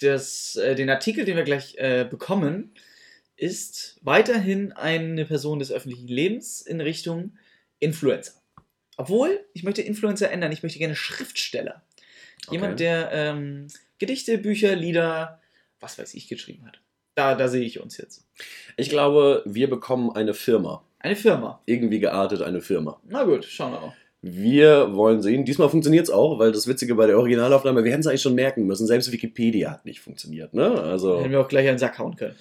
das, äh, den Artikel, den wir gleich äh, bekommen, ist weiterhin eine Person des öffentlichen Lebens in Richtung Influencer. Obwohl, ich möchte Influencer ändern, ich möchte gerne Schriftsteller. Jemand, Okay. der ähm, Gedichte, Bücher, Lieder, was weiß ich, geschrieben hat. Da, da sehe ich uns jetzt. Ich glaube, wir bekommen eine Firma. Eine Firma. Irgendwie geartet eine Firma. Na gut, schauen wir mal. Wir wollen sehen. Diesmal funktioniert es auch, weil das Witzige bei der Originalaufnahme, wir hätten es eigentlich schon merken müssen. Selbst Wikipedia hat nicht funktioniert. Ne? Also Hätten wir auch gleich einen Sack hauen können.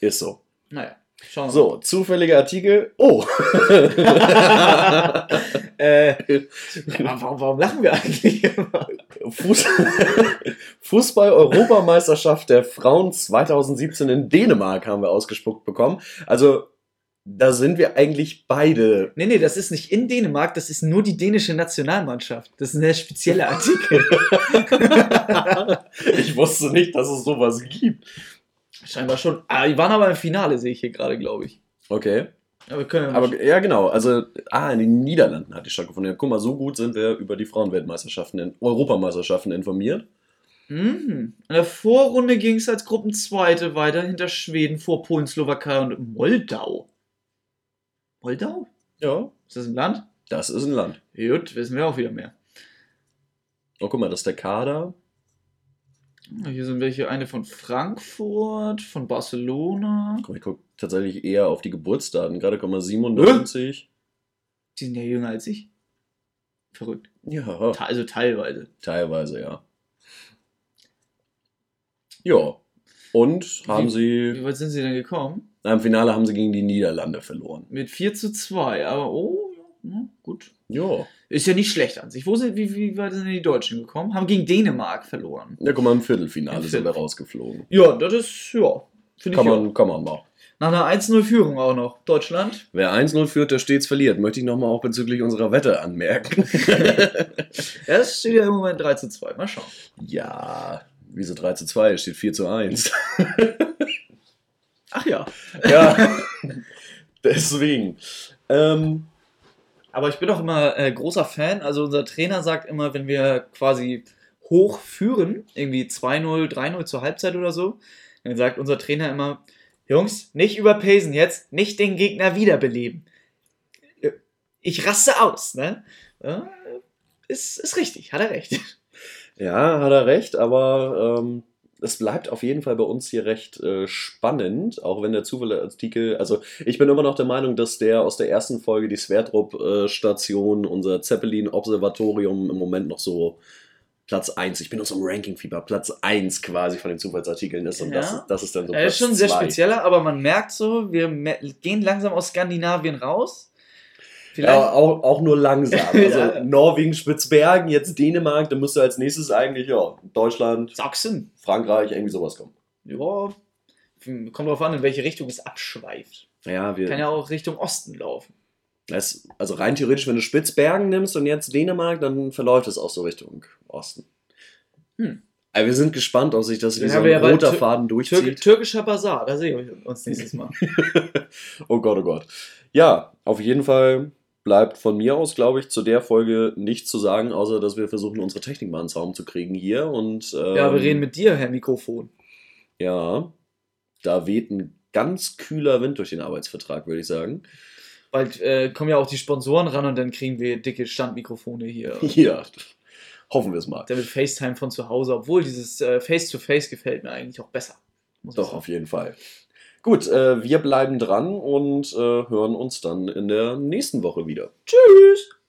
ist so. Naja, schauen wir So, zufälliger Artikel. Oh! äh, warum, warum lachen wir eigentlich? Fuß Fußball-Europameisterschaft der Frauen 2017 in Dänemark haben wir ausgespuckt bekommen. Also da sind wir eigentlich beide. Nee, nee, das ist nicht in Dänemark, das ist nur die dänische Nationalmannschaft. Das ist ein spezieller Artikel. ich wusste nicht, dass es sowas gibt. Scheinbar schon. Ah, die waren aber im Finale, sehe ich hier gerade, glaube ich. Okay. Aber, wir können ja Aber ja, genau. Also, ah, in den Niederlanden hat die stattgefunden. Ja, guck mal, so gut sind wir über die Frauenweltmeisterschaften, in Europameisterschaften informiert. Mhm. In der Vorrunde ging es als Gruppenzweite weiter hinter Schweden vor Polen, Slowakei und Moldau. Moldau? Ja. Ist das ein Land? Das ist ein Land. Gut, wissen wir auch wieder mehr. Oh, guck mal, das ist der Kader. Hier sind welche, eine von Frankfurt, von Barcelona. Guck mal, ich gucke tatsächlich eher auf die Geburtsdaten. Gerade kommen wir 97. Die sind ja jünger als ich. Verrückt. Ja, Also teilweise. teilweise, ja. Ja. Und haben Wie sie, weit sind sie denn gekommen? Im Finale haben sie gegen die Niederlande verloren. Mit 4 zu 2, aber oh, ja, na, gut. Ja. Ist ja nicht schlecht an sich. Wo sind, wie, wie weit sind denn die Deutschen gekommen? Haben gegen Dänemark verloren. Ja, guck mal, im Viertelfinale Im sind wir rausgeflogen. Ja, das ist, ja, finde ich Kann ja. man, kann man machen. Nach einer 1-0-Führung auch noch. Deutschland. Wer 1-0 führt, der stets verliert. Möchte ich nochmal auch bezüglich unserer Wette anmerken. Ja, es steht ja im Moment 3 zu 2. Mal schauen. ja, wieso 3 zu 2? Es steht 4 zu 1. Ach ja. ja, deswegen. Ähm, Aber ich bin auch immer äh, großer Fan. Also unser Trainer sagt immer, wenn wir quasi hoch führen, irgendwie 2-0, 3-0 zur Halbzeit oder so, dann sagt unser Trainer immer, Jungs, nicht überpacen jetzt, nicht den Gegner wiederbeleben. Äh, Ich raste aus, ne? Ja, ist, ist richtig, hat er recht. ja, hat er recht, aber ähm, es bleibt auf jeden Fall bei uns hier recht äh, spannend, auch wenn der Zufallartikel, also ich bin immer noch der Meinung, dass der aus der ersten Folge, die Sverdrup-Station, unser Zeppelin-Observatorium im Moment noch so Platz 1, ich bin noch so im Ranking-Fieber, Platz 1 quasi von den Zufallsartikeln ist und Ja. das, das ist dann so Er ist schon sehr zwei. spezieller, aber man merkt so, wir gehen langsam aus Skandinavien raus. Vielleicht, Ja, auch, auch nur langsam. Also Ja. Norwegen, Spitzbergen, jetzt Dänemark, dann müsste als nächstes eigentlich, ja, Deutschland, Sachsen. Frankreich, irgendwie sowas kommen. Ja, kommt drauf an, in welche Richtung es abschweift. Ja, wir. Kann ja auch Richtung Osten laufen. Es, also rein theoretisch, wenn du Spitzbergen nimmst und jetzt Dänemark, dann verläuft es auch so Richtung Osten. Hm. Aber wir sind gespannt, ob sich das wie so ein ja roter Tür- Faden durchzieht. türkischer Bazar, da sehen wir uns nächstes Mal. oh Gott, oh Gott. Ja, auf jeden Fall bleibt von mir aus, glaube ich, zu der Folge nichts zu sagen, außer dass wir versuchen, unsere Technik mal ins Raum zu kriegen hier. Und, ähm, ja, wir reden mit dir, Herr Mikrofon. Ja, da weht ein ganz kühler Wind durch den Arbeitsvertrag, würde ich sagen. Bald äh, kommen ja auch die Sponsoren ran und dann kriegen wir dicke Standmikrofone hier. Ja, hoffen wir es mal. Dann mit FaceTime von zu Hause, obwohl dieses äh, Face-to-Face gefällt mir eigentlich auch besser. Doch, auf jeden Fall. Gut, äh, wir bleiben dran und äh, hören uns dann in der nächsten Woche wieder. Tschüss!